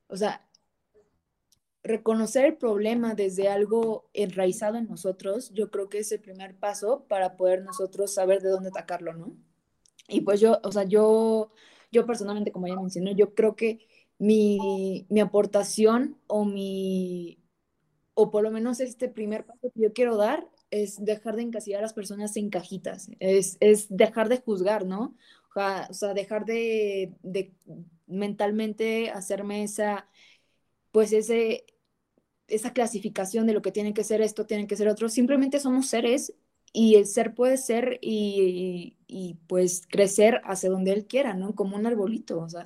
o sea, reconocer el problema desde algo enraizado en nosotros, yo creo que es el primer paso para poder nosotros saber de dónde atacarlo, ¿no? Y pues yo, o sea, yo, yo personalmente, como ya mencioné, yo creo que mi, mi aportación o mi, o por lo menos este primer paso que yo quiero dar es dejar de encasillar a las personas en cajitas, es, es dejar de juzgar, ¿no? O sea, dejar de, de, mentalmente hacerme esa, pues ese, esa clasificación de lo que tiene que ser esto, tiene que ser otro. Simplemente somos seres y el ser puede ser y, y, pues crecer hacia donde él quiera, ¿no? Como un arbolito, o sea,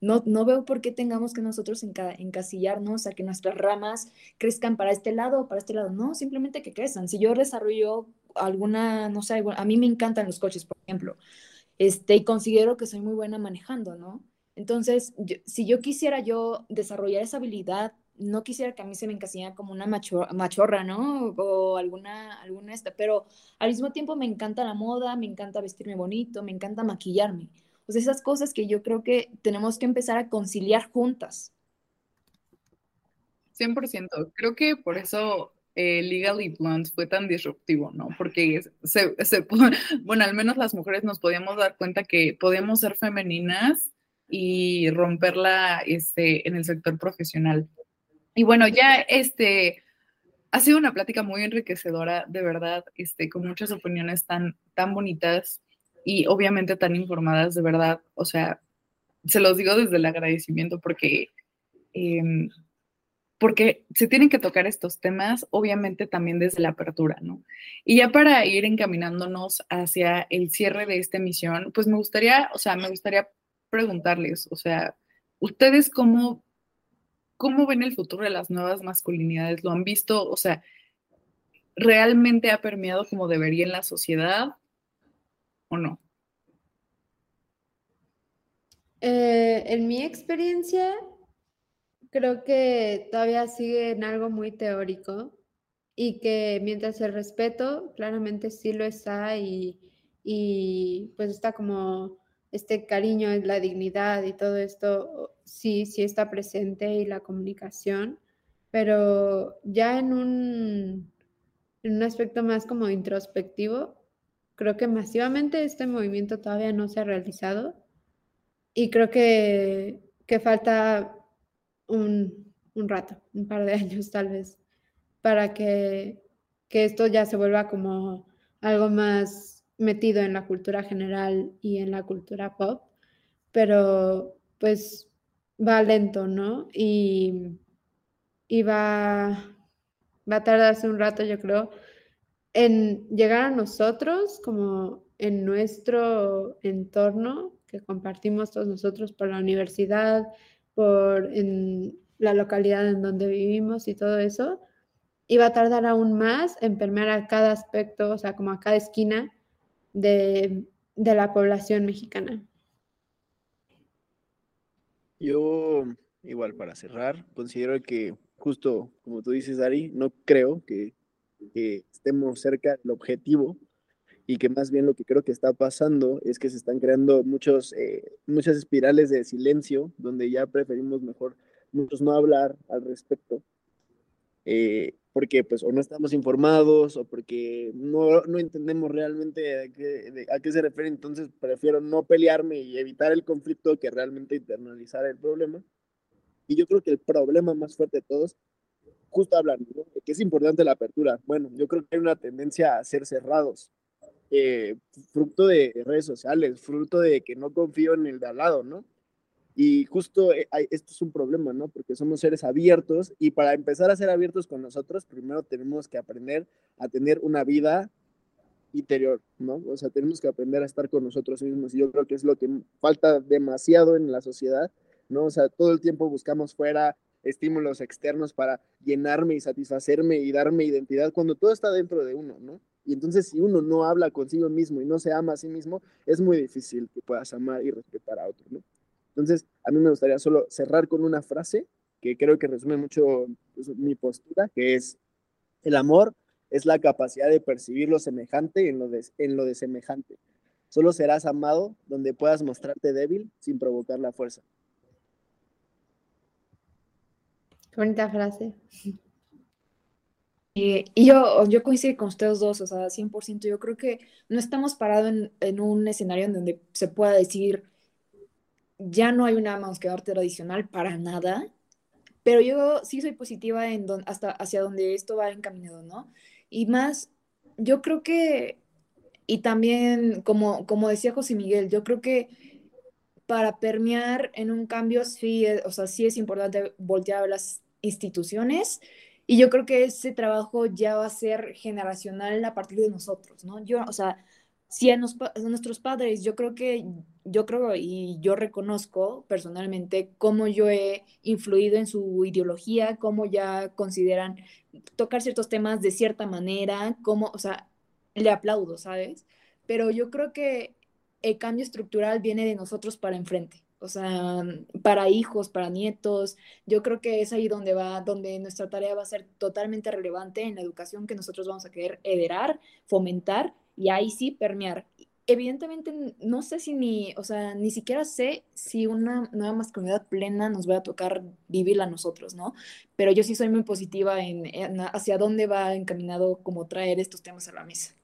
no, no veo por qué tengamos que nosotros encasillarnos a que nuestras ramas crezcan para este lado o para este lado, no, simplemente que crezcan. Si yo desarrollo alguna, no sé, a mí me encantan los coches, por ejemplo, este, y considero que soy muy buena manejando, ¿no? Entonces, si yo quisiera yo desarrollar esa habilidad no quisiera que a mí se me encasillara como una machorra, ¿no? O alguna, alguna esta, pero al mismo tiempo me encanta la moda, me encanta vestirme bonito, me encanta maquillarme. Pues esas cosas que yo creo que tenemos que empezar a conciliar juntas. 100%. Creo que por eso eh, Legally Blonde fue tan disruptivo, ¿no? Porque se, se, bueno, al menos las mujeres nos podíamos dar cuenta que podíamos ser femeninas y romperla este, en el sector profesional. Y bueno, ya este, ha sido una plática muy enriquecedora, de verdad, este, con muchas opiniones tan, tan bonitas y obviamente tan informadas, de verdad. O sea, se los digo desde el agradecimiento porque, em, porque se tienen que tocar estos temas, obviamente también desde la apertura, ¿no? Y ya para ir encaminándonos hacia el cierre de esta emisión, pues me gustaría, o sea, me gustaría preguntarles, o sea, ¿ustedes cómo, cómo ven el futuro de las nuevas masculinidades? ¿Lo han visto? O sea, ¿realmente ha permeado como debería en la sociedad o no? Eh, en mi experiencia, creo que todavía sigue en algo muy teórico y que mientras el respeto claramente sí lo está y, y pues está como este cariño, la dignidad y todo esto sí, sí está presente y la comunicación, pero ya en un, en un aspecto más como introspectivo, creo que masivamente este movimiento todavía no se ha realizado y creo que, que falta un, un, rato, un par de años tal vez, para que, que esto ya se vuelva como algo más metido en la cultura general y en la cultura pop, pero pues va lento, ¿no? Y, y va, va a tardarse un rato, yo creo, en llegar a nosotros, como en nuestro entorno que compartimos todos nosotros por la universidad, por en la localidad en donde vivimos y todo eso, y va a tardar aún más en permear a cada aspecto, o sea, como a cada esquina de, la población mexicana. Yo, igual para cerrar, considero que justo como tú dices, Ari, no creo que, estemos cerca del objetivo y que más bien lo que creo que está pasando es que se están creando muchos, eh, muchas espirales de silencio donde ya preferimos mejor muchos no hablar al respecto. Eh, porque pues o no estamos informados o porque no, no entendemos realmente a qué, a qué se refiere, entonces prefiero no pelearme y evitar el conflicto que realmente internalizar el problema. Y yo creo que el problema más fuerte de todos, justo hablando, de que es importante la apertura. Bueno, yo creo que hay una tendencia a ser cerrados, eh, fruto de redes sociales, fruto de que no confío en el de al lado, ¿no? Y justo eh, esto es un problema, ¿no? Porque somos seres abiertos y para empezar a ser abiertos con nosotros, primero tenemos que aprender a tener una vida interior, ¿no? O sea, tenemos que aprender a estar con nosotros mismos y yo creo que es lo que falta demasiado en la sociedad, ¿no? O sea, todo el tiempo buscamos fuera estímulos externos para llenarme y satisfacerme y darme identidad cuando todo está dentro de uno, ¿no? Y entonces si uno no habla consigo mismo y no se ama a sí mismo, es muy difícil que puedas amar y respetar a otro, ¿no? Entonces, a mí me gustaría solo cerrar con una frase que creo que resume mucho pues, mi postura, que es, el amor es la capacidad de percibir lo semejante en lo de, en lo de semejante. Solo serás amado donde puedas mostrarte débil sin provocar la fuerza. bonita frase. Y, yo, coincido con ustedes dos, o sea, 100%. Yo creo que no estamos parados en un escenario en donde se pueda decir, ya no hay una máscara tradicional para nada, pero yo sí soy positiva en hasta hacia donde esto va encaminado, ¿no? Y más, yo creo que, y también, como, como decía José Miguel, yo creo que para permear en un cambio, sí, o sea, sí es importante voltear a las instituciones, y yo creo que ese trabajo ya va a ser generacional a partir de nosotros, ¿no? Yo, o sea, si a, nuestros padres, yo creo que, yo creo y yo reconozco personalmente cómo yo he influido en su ideología, cómo ya consideran tocar ciertos temas de cierta manera, cómo, o sea, le aplaudo, ¿sabes? Pero yo creo que el cambio estructural viene de nosotros para enfrente. O sea, para hijos, para nietos, yo creo que es ahí donde va, donde nuestra tarea va a ser totalmente relevante en la educación que nosotros vamos a querer heredar, fomentar y ahí sí permear. Evidentemente, no sé si ni, o sea, ni siquiera sé si una nueva masculinidad plena nos va a tocar vivirla a nosotros, ¿no? Pero yo sí soy muy positiva en, hacia dónde va encaminado como traer estos temas a la mesa.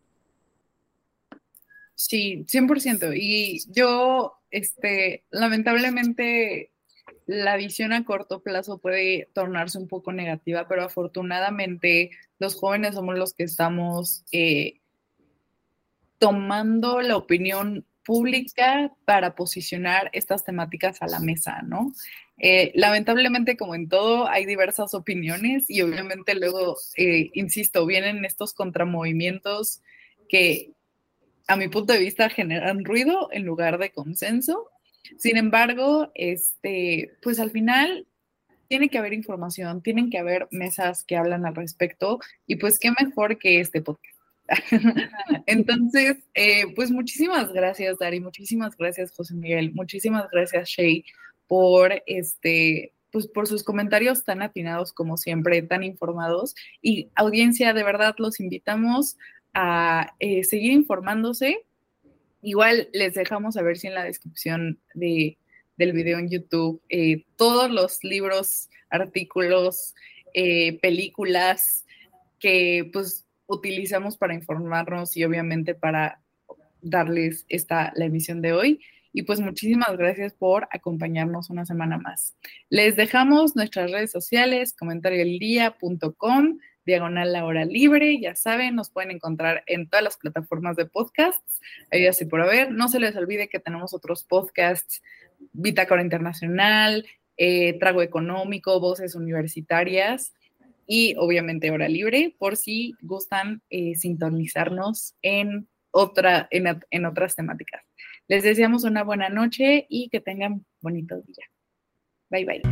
Sí, 100%. Y yo este, lamentablemente la visión a corto plazo puede tornarse un poco negativa, pero afortunadamente los jóvenes somos los que estamos eh, tomando la opinión pública para posicionar estas temáticas a la mesa, ¿no? Eh, lamentablemente, como en todo, hay diversas opiniones y obviamente luego, eh, insisto, vienen estos contramovimientos que a mi punto de vista generan ruido en lugar de consenso. Sin embargo, este, pues al final tiene que haber información, tienen que haber mesas que hablan al respecto y pues qué mejor que este podcast. Entonces, eh, pues muchísimas gracias, Dari, muchísimas gracias, José Miguel, muchísimas gracias, Shay, por este, pues por sus comentarios tan atinados como siempre, tan informados. Y audiencia, de verdad los invitamos a eh, seguir informándose. Igual les dejamos a ver si en la descripción de, del video en YouTube eh, todos los libros, artículos, películas que pues utilizamos para informarnos y obviamente para darles esta, la emisión de hoy. Y pues muchísimas gracias por acompañarnos una semana más. Les dejamos nuestras redes sociales, comentarioeldía.com, diagonal la hora libre, ya saben, nos pueden encontrar en todas las plataformas de podcasts, ahí así por haber. No se les olvide que tenemos otros podcasts, Bitácora Internacional, eh, Trago Económico, Voces Universitarias, y obviamente hora libre por si gustan eh, sintonizarnos en, otra, en, otras temáticas. Les deseamos una buena noche y que tengan bonito día. Bye bye.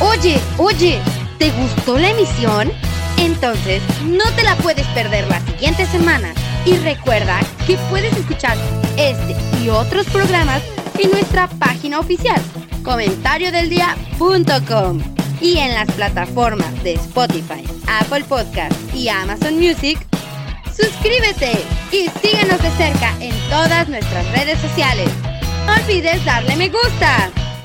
Oye, oye, ¿te gustó la emisión? Entonces no te la puedes perder la siguiente semana. Y recuerda que puedes escuchar este y otros programas en nuestra página oficial, comentariodeldia.com y en las plataformas de Spotify, Apple Podcast y Amazon Music, suscríbete y síguenos de cerca en todas nuestras redes sociales. No olvides darle me gusta.